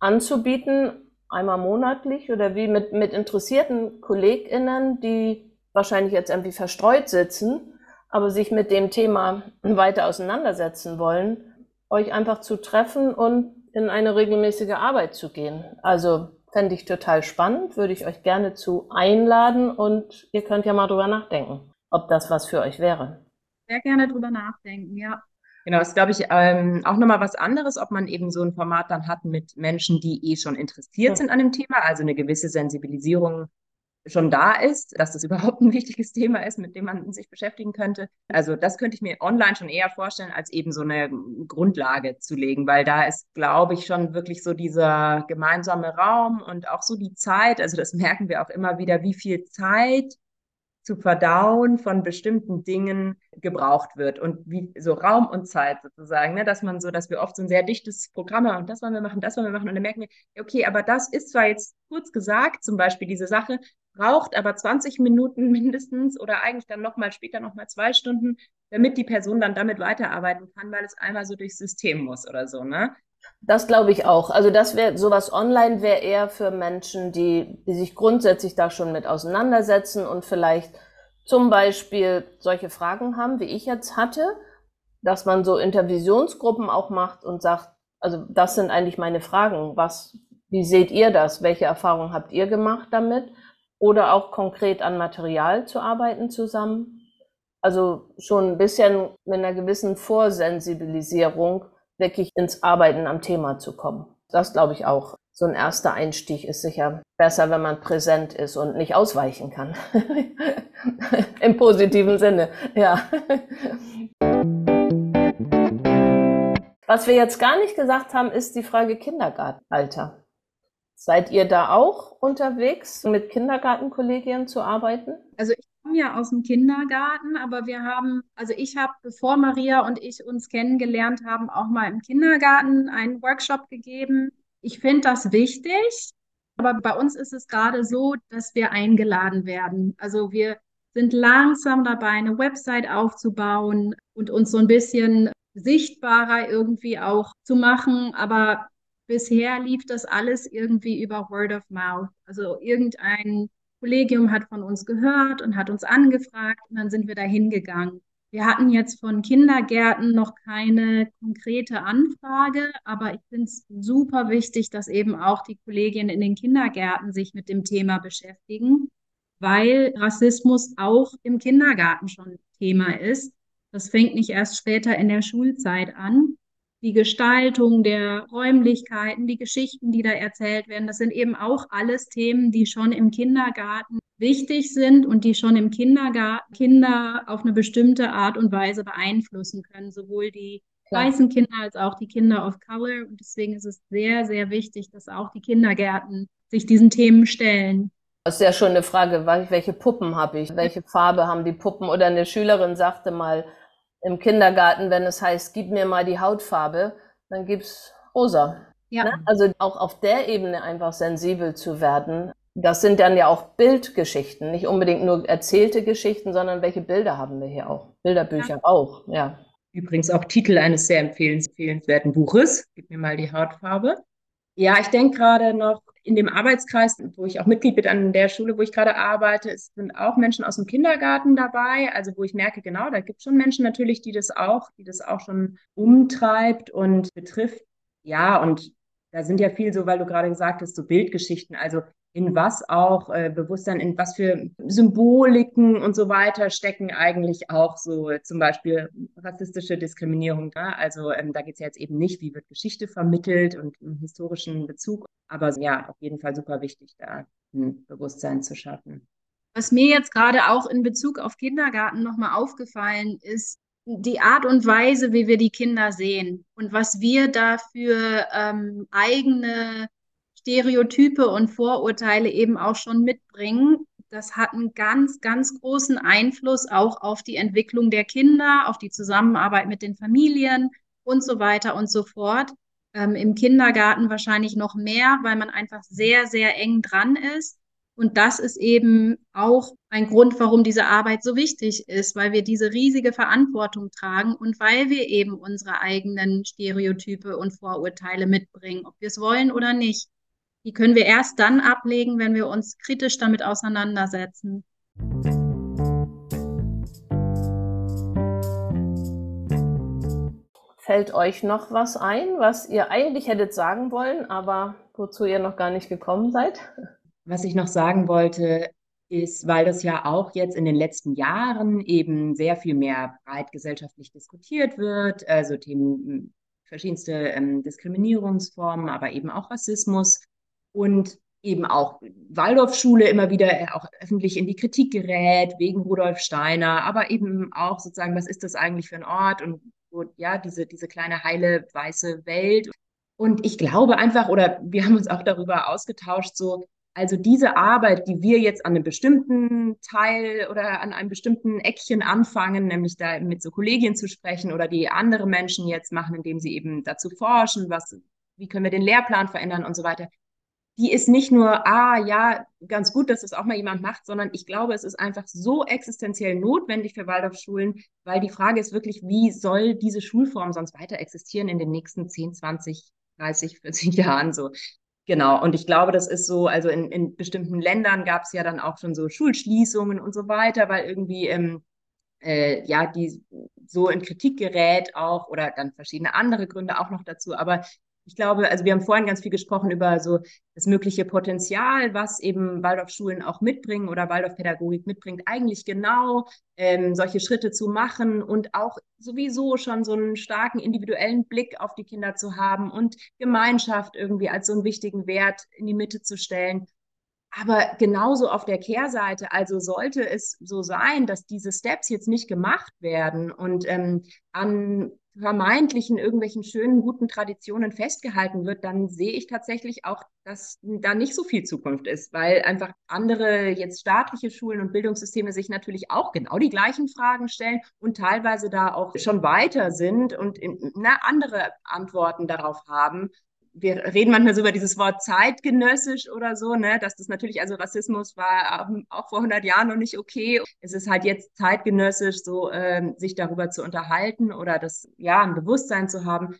anzubieten, einmal monatlich oder wie mit, mit interessierten KollegInnen, die wahrscheinlich jetzt irgendwie verstreut sitzen, aber sich mit dem Thema weiter auseinandersetzen wollen, euch einfach zu treffen und in eine regelmäßige Arbeit zu gehen. Also Fände ich total spannend, würde ich euch gerne zu einladen und ihr könnt ja mal drüber nachdenken, ob das was für euch wäre. Sehr gerne drüber nachdenken, ja. Genau, ist, glaube ich, ähm, auch nochmal was anderes, ob man eben so ein Format dann hat mit Menschen, die eh schon interessiert sind an dem Thema, also eine gewisse Sensibilisierung schon da ist, dass das überhaupt ein wichtiges Thema ist, mit dem man sich beschäftigen könnte. Also das könnte ich mir online schon eher vorstellen, als eben so eine Grundlage zu legen, weil da ist, glaube ich, schon wirklich so dieser gemeinsame Raum und auch so die Zeit. Also das merken wir auch immer wieder, wie viel Zeit zu verdauen von bestimmten Dingen gebraucht wird und wie so Raum und Zeit sozusagen, ne? dass man so, dass wir oft so ein sehr dichtes Programm haben das wollen wir machen, das wollen wir machen und dann merken wir, okay, aber das ist zwar jetzt kurz gesagt, zum Beispiel diese Sache, braucht aber 20 Minuten mindestens oder eigentlich dann nochmal später nochmal zwei Stunden, damit die Person dann damit weiterarbeiten kann, weil es einmal so durchs System muss oder so, ne? Das glaube ich auch. Also das wäre sowas online wäre eher für Menschen, die, die sich grundsätzlich da schon mit auseinandersetzen und vielleicht zum Beispiel solche Fragen haben, wie ich jetzt hatte, dass man so Intervisionsgruppen auch macht und sagt, also das sind eigentlich meine Fragen. Was, wie seht ihr das? Welche Erfahrungen habt ihr gemacht damit? Oder auch konkret an Material zu arbeiten zusammen. Also schon ein bisschen mit einer gewissen Vorsensibilisierung wirklich ins Arbeiten am Thema zu kommen. Das glaube ich auch. So ein erster Einstieg ist sicher besser, wenn man präsent ist und nicht ausweichen kann. Im positiven Sinne, ja. Was wir jetzt gar nicht gesagt haben, ist die Frage Kindergartenalter. Seid ihr da auch unterwegs, mit Kindergartenkollegien zu arbeiten? Also ich komme ja aus dem Kindergarten, aber wir haben, also ich habe, bevor Maria und ich uns kennengelernt haben, auch mal im Kindergarten einen Workshop gegeben. Ich finde das wichtig, aber bei uns ist es gerade so, dass wir eingeladen werden. Also wir sind langsam dabei, eine Website aufzubauen und uns so ein bisschen sichtbarer irgendwie auch zu machen. Aber bisher lief das alles irgendwie über Word of Mouth. Also irgendein Kollegium hat von uns gehört und hat uns angefragt und dann sind wir da hingegangen. Wir hatten jetzt von Kindergärten noch keine konkrete Anfrage, aber ich finde es super wichtig, dass eben auch die Kolleginnen in den Kindergärten sich mit dem Thema beschäftigen, weil Rassismus auch im Kindergarten schon Thema ist. Das fängt nicht erst später in der Schulzeit an die Gestaltung der Räumlichkeiten, die Geschichten, die da erzählt werden, das sind eben auch alles Themen, die schon im Kindergarten wichtig sind und die schon im Kindergarten Kinder auf eine bestimmte Art und Weise beeinflussen können, sowohl die ja. weißen Kinder als auch die Kinder of Color. Und deswegen ist es sehr, sehr wichtig, dass auch die Kindergärten sich diesen Themen stellen. Das ist ja schon eine Frage, welche Puppen habe ich, welche Farbe haben die Puppen? Oder eine Schülerin sagte mal, im Kindergarten, wenn es heißt, gib mir mal die Hautfarbe, dann gibt's rosa. Ja. Ne? Also auch auf der Ebene einfach sensibel zu werden. Das sind dann ja auch Bildgeschichten, nicht unbedingt nur erzählte Geschichten, sondern welche Bilder haben wir hier auch? Bilderbücher ja. auch, ja. Übrigens auch Titel eines sehr empfehlenswerten Buches. Gib mir mal die Hautfarbe. Ja, ich denke gerade noch, in dem Arbeitskreis, wo ich auch Mitglied bin an der Schule, wo ich gerade arbeite, es sind auch Menschen aus dem Kindergarten dabei, also wo ich merke, genau, da gibt es schon Menschen natürlich, die das auch, die das auch schon umtreibt und betrifft. Ja, und da sind ja viel so, weil du gerade gesagt hast, so Bildgeschichten, also in was auch äh, Bewusstsein, in was für Symboliken und so weiter stecken eigentlich auch so zum Beispiel rassistische Diskriminierung da. Also ähm, da geht es ja jetzt eben nicht, wie wird Geschichte vermittelt und einen historischen Bezug, aber ja, auf jeden Fall super wichtig, da ein Bewusstsein zu schaffen. Was mir jetzt gerade auch in Bezug auf Kindergarten nochmal aufgefallen ist, die Art und Weise, wie wir die Kinder sehen und was wir da für ähm, eigene Stereotype und Vorurteile eben auch schon mitbringen. Das hat einen ganz, ganz großen Einfluss auch auf die Entwicklung der Kinder, auf die Zusammenarbeit mit den Familien und so weiter und so fort. Ähm, Im Kindergarten wahrscheinlich noch mehr, weil man einfach sehr, sehr eng dran ist. Und das ist eben auch ein Grund, warum diese Arbeit so wichtig ist, weil wir diese riesige Verantwortung tragen und weil wir eben unsere eigenen Stereotype und Vorurteile mitbringen, ob wir es wollen oder nicht. Die können wir erst dann ablegen, wenn wir uns kritisch damit auseinandersetzen. Fällt euch noch was ein, was ihr eigentlich hättet sagen wollen, aber wozu ihr noch gar nicht gekommen seid? Was ich noch sagen wollte, ist, weil das ja auch jetzt in den letzten Jahren eben sehr viel mehr breit gesellschaftlich diskutiert wird, also Themen verschiedenste ähm, Diskriminierungsformen, aber eben auch Rassismus und eben auch Waldorfschule immer wieder äh, auch öffentlich in die Kritik gerät, wegen Rudolf Steiner, aber eben auch sozusagen, was ist das eigentlich für ein Ort und wo, ja, diese, diese kleine heile weiße Welt. Und ich glaube einfach, oder wir haben uns auch darüber ausgetauscht, so, also diese Arbeit, die wir jetzt an einem bestimmten Teil oder an einem bestimmten Eckchen anfangen, nämlich da mit so Kollegien zu sprechen oder die andere Menschen jetzt machen, indem sie eben dazu forschen, was, wie können wir den Lehrplan verändern und so weiter, die ist nicht nur, ah ja, ganz gut, dass das auch mal jemand macht, sondern ich glaube, es ist einfach so existenziell notwendig für Waldorfschulen, weil die Frage ist wirklich, wie soll diese Schulform sonst weiter existieren in den nächsten 10, 20, 30, 40 Jahren so. Genau, und ich glaube, das ist so, also in, in bestimmten Ländern gab es ja dann auch schon so Schulschließungen und so weiter, weil irgendwie ähm, äh, ja, die so in Kritik gerät auch oder dann verschiedene andere Gründe auch noch dazu. Aber ich glaube, also wir haben vorhin ganz viel gesprochen über so das mögliche Potenzial, was eben Waldorfschulen auch mitbringen oder Waldorfpädagogik mitbringt, eigentlich genau ähm, solche Schritte zu machen und auch sowieso schon so einen starken individuellen Blick auf die Kinder zu haben und Gemeinschaft irgendwie als so einen wichtigen Wert in die Mitte zu stellen. Aber genauso auf der Kehrseite, also sollte es so sein, dass diese Steps jetzt nicht gemacht werden und ähm, an vermeintlichen irgendwelchen schönen, guten Traditionen festgehalten wird, dann sehe ich tatsächlich auch, dass da nicht so viel Zukunft ist, weil einfach andere jetzt staatliche Schulen und Bildungssysteme sich natürlich auch genau die gleichen Fragen stellen und teilweise da auch schon weiter sind und in, na, andere Antworten darauf haben wir reden manchmal so über dieses Wort zeitgenössisch oder so, ne, dass das natürlich, also Rassismus war ähm, auch vor 100 Jahren noch nicht okay. Es ist halt jetzt zeitgenössisch, so ähm, sich darüber zu unterhalten oder das, ja, ein Bewusstsein zu haben.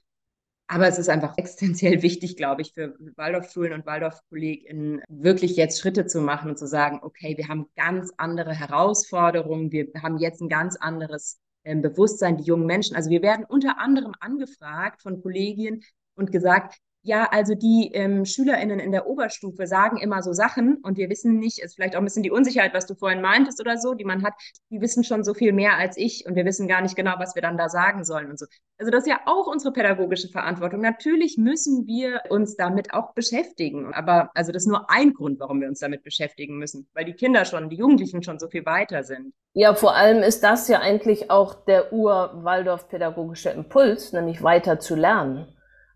Aber es ist einfach existenziell wichtig, glaube ich, für Waldorfschulen und Waldorfkolleginnen wirklich jetzt Schritte zu machen und zu sagen, okay, wir haben ganz andere Herausforderungen, wir haben jetzt ein ganz anderes ähm, Bewusstsein, die jungen Menschen. Also wir werden unter anderem angefragt von Kollegien und gesagt, ja, also die ähm, SchülerInnen in der Oberstufe sagen immer so Sachen und wir wissen nicht, ist vielleicht auch ein bisschen die Unsicherheit, was du vorhin meintest oder so, die man hat, die wissen schon so viel mehr als ich und wir wissen gar nicht genau, was wir dann da sagen sollen und so. Also das ist ja auch unsere pädagogische Verantwortung. Natürlich müssen wir uns damit auch beschäftigen, aber also das ist nur ein Grund, warum wir uns damit beschäftigen müssen, weil die Kinder schon, die Jugendlichen schon so viel weiter sind. Ja, vor allem ist das ja eigentlich auch der Ur-Waldorf-pädagogische Impuls, nämlich weiter zu lernen.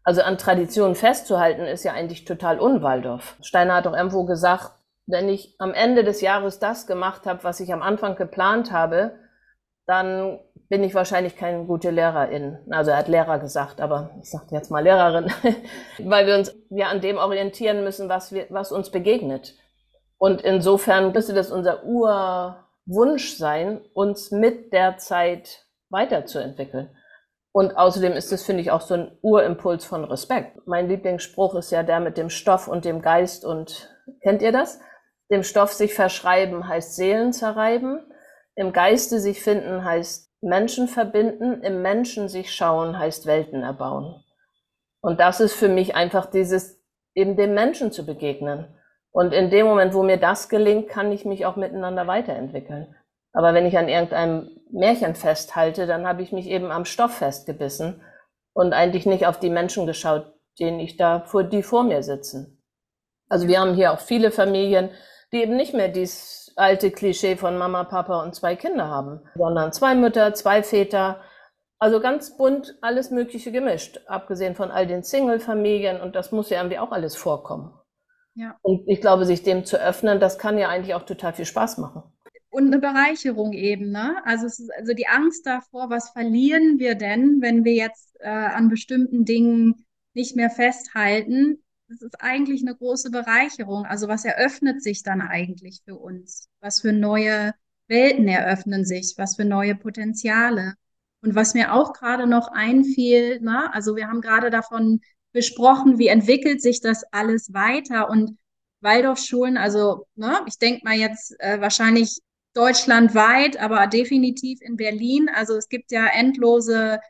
Also an Traditionen festzuhalten, ist ja eigentlich total unwaldorf. Steiner hat doch irgendwo gesagt, wenn ich am Ende des Jahres das gemacht habe, was ich am Anfang geplant habe, dann bin ich wahrscheinlich keine gute Lehrerin. Also er hat Lehrer gesagt, aber ich sage jetzt mal Lehrerin, weil wir uns ja an dem orientieren müssen, was, wir, was uns begegnet. Und insofern müsste das unser Urwunsch sein, uns mit der Zeit weiterzuentwickeln. Und außerdem ist es, finde ich, auch so ein Urimpuls von Respekt. Mein Lieblingsspruch ist ja der mit dem Stoff und dem Geist und kennt ihr das? Dem Stoff sich verschreiben heißt Seelen zerreiben. Im Geiste sich finden heißt Menschen verbinden. Im Menschen sich schauen heißt Welten erbauen. Und das ist für mich einfach dieses, eben dem Menschen zu begegnen. Und in dem Moment, wo mir das gelingt, kann ich mich auch miteinander weiterentwickeln. Aber wenn ich an irgendeinem Märchen festhalte, dann habe ich mich eben am Stoff festgebissen und eigentlich nicht auf die Menschen geschaut, denen ich da vor, die vor mir sitzen. Also wir haben hier auch viele Familien, die eben nicht mehr dieses alte Klischee von Mama, Papa und zwei Kinder haben, sondern zwei Mütter, zwei Väter, also ganz bunt, alles Mögliche gemischt, abgesehen von all den Single-Familien und das muss ja irgendwie auch alles vorkommen. Ja. Und ich glaube, sich dem zu öffnen, das kann ja eigentlich auch total viel Spaß machen und eine Bereicherung eben. Ne? Also es ist also die Angst davor, was verlieren wir denn, wenn wir jetzt äh, an bestimmten Dingen nicht mehr festhalten. Das ist eigentlich eine große Bereicherung. Also was eröffnet sich dann eigentlich für uns? Was für neue Welten eröffnen sich? Was für neue Potenziale? Und was mir auch gerade noch einfiel, ne? also wir haben gerade davon besprochen, wie entwickelt sich das alles weiter und Waldorfschulen, also ne, ich denke mal jetzt äh, wahrscheinlich deutschlandweit, aber definitiv in Berlin. Also es gibt ja endlose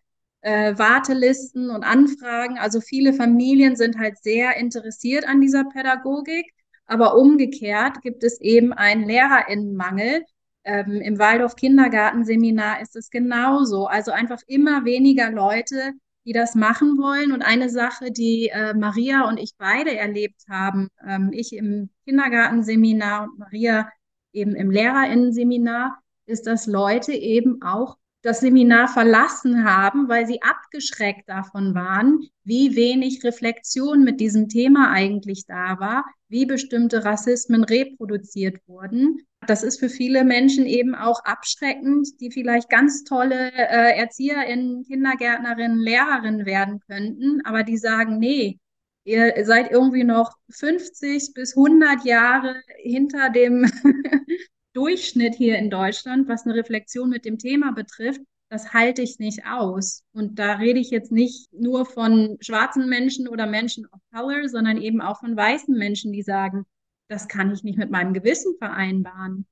äh, Wartelisten und Anfragen. Also viele Familien sind halt sehr interessiert an dieser Pädagogik. Aber umgekehrt gibt es eben einen Lehrerinnenmangel. Ähm, Im Waldorf Kindergartenseminar ist es genauso. Also einfach immer weniger Leute, die das machen wollen. Und eine Sache, die äh, Maria und ich beide erlebt haben, ähm, ich im Kindergartenseminar und Maria eben im Lehrerinnenseminar, ist, dass Leute eben auch das Seminar verlassen haben, weil sie abgeschreckt davon waren, wie wenig Reflexion mit diesem Thema eigentlich da war, wie bestimmte Rassismen reproduziert wurden. Das ist für viele Menschen eben auch abschreckend, die vielleicht ganz tolle äh, Erzieherinnen, Kindergärtnerinnen, Lehrerinnen werden könnten, aber die sagen, nee, ihr seid irgendwie noch 50 bis 100 Jahre hinter dem Durchschnitt hier in Deutschland, was eine Reflexion mit dem Thema betrifft, das halte ich nicht aus. Und da rede ich jetzt nicht nur von schwarzen Menschen oder Menschen of Color, sondern eben auch von weißen Menschen, die sagen, das kann ich nicht mit meinem Gewissen vereinbaren.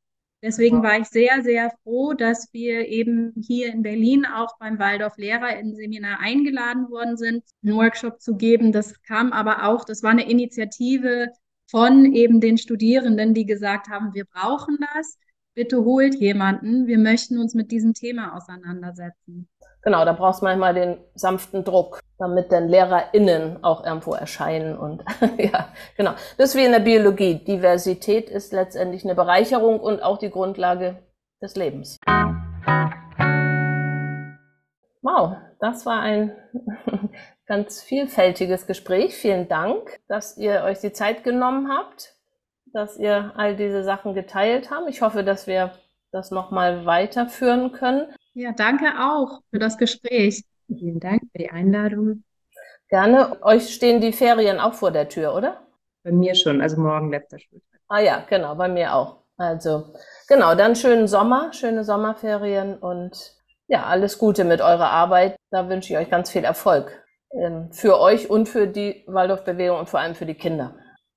Deswegen war ich sehr, sehr froh, dass wir eben hier in Berlin auch beim Waldorf Lehrer in Seminar eingeladen worden sind, einen Workshop zu geben. Das kam aber auch, das war eine Initiative von eben den Studierenden, die gesagt haben, wir brauchen das. Bitte holt jemanden. Wir möchten uns mit diesem Thema auseinandersetzen. Genau, da brauchst du manchmal den sanften Druck, damit dann LehrerInnen auch irgendwo erscheinen. Und ja, genau. Das ist wie in der Biologie. Diversität ist letztendlich eine Bereicherung und auch die Grundlage des Lebens. Wow, das war ein ganz vielfältiges Gespräch. Vielen Dank, dass ihr euch die Zeit genommen habt, dass ihr all diese Sachen geteilt habt. Ich hoffe, dass wir das nochmal weiterführen können. Ja, danke auch für das Gespräch. Vielen Dank für die Einladung. Gerne. Euch stehen die Ferien auch vor der Tür, oder? Bei mir schon, also morgen letzter Schultag. Ah ja, genau, bei mir auch. Also, genau, dann schönen Sommer, schöne Sommerferien und ja, alles Gute mit eurer Arbeit. Da wünsche ich euch ganz viel Erfolg ähm, für euch und für die Waldorfbewegung und vor allem für die Kinder.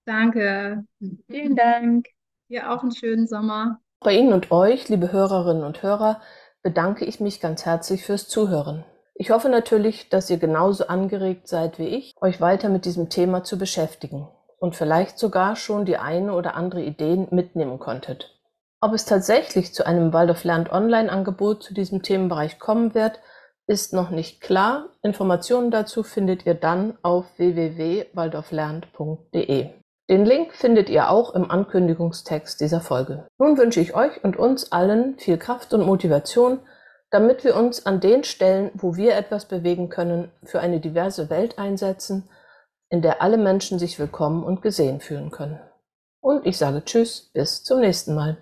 Danke. Vielen Dank. Dir auch einen schönen Sommer. Bei Ihnen und euch, liebe Hörerinnen und Hörer, bedanke ich mich ganz herzlich fürs Zuhören. Ich hoffe natürlich, dass ihr genauso angeregt seid wie ich, euch weiter mit diesem Thema zu beschäftigen und vielleicht sogar schon die eine oder andere Idee mitnehmen konntet. Ob es tatsächlich zu einem Waldorf Lernt Online-Angebot zu diesem Themenbereich kommen wird, ist noch nicht klar. Informationen dazu findet ihr dann auf www.waldorflernt.de. Den Link findet ihr auch im Ankündigungstext dieser Folge. Nun wünsche ich euch und uns allen viel Kraft und Motivation, damit wir uns an den Stellen, wo wir etwas bewegen können, für eine diverse Welt einsetzen, in der alle Menschen sich willkommen und gesehen fühlen können. Und ich sage Tschüss, bis zum nächsten Mal.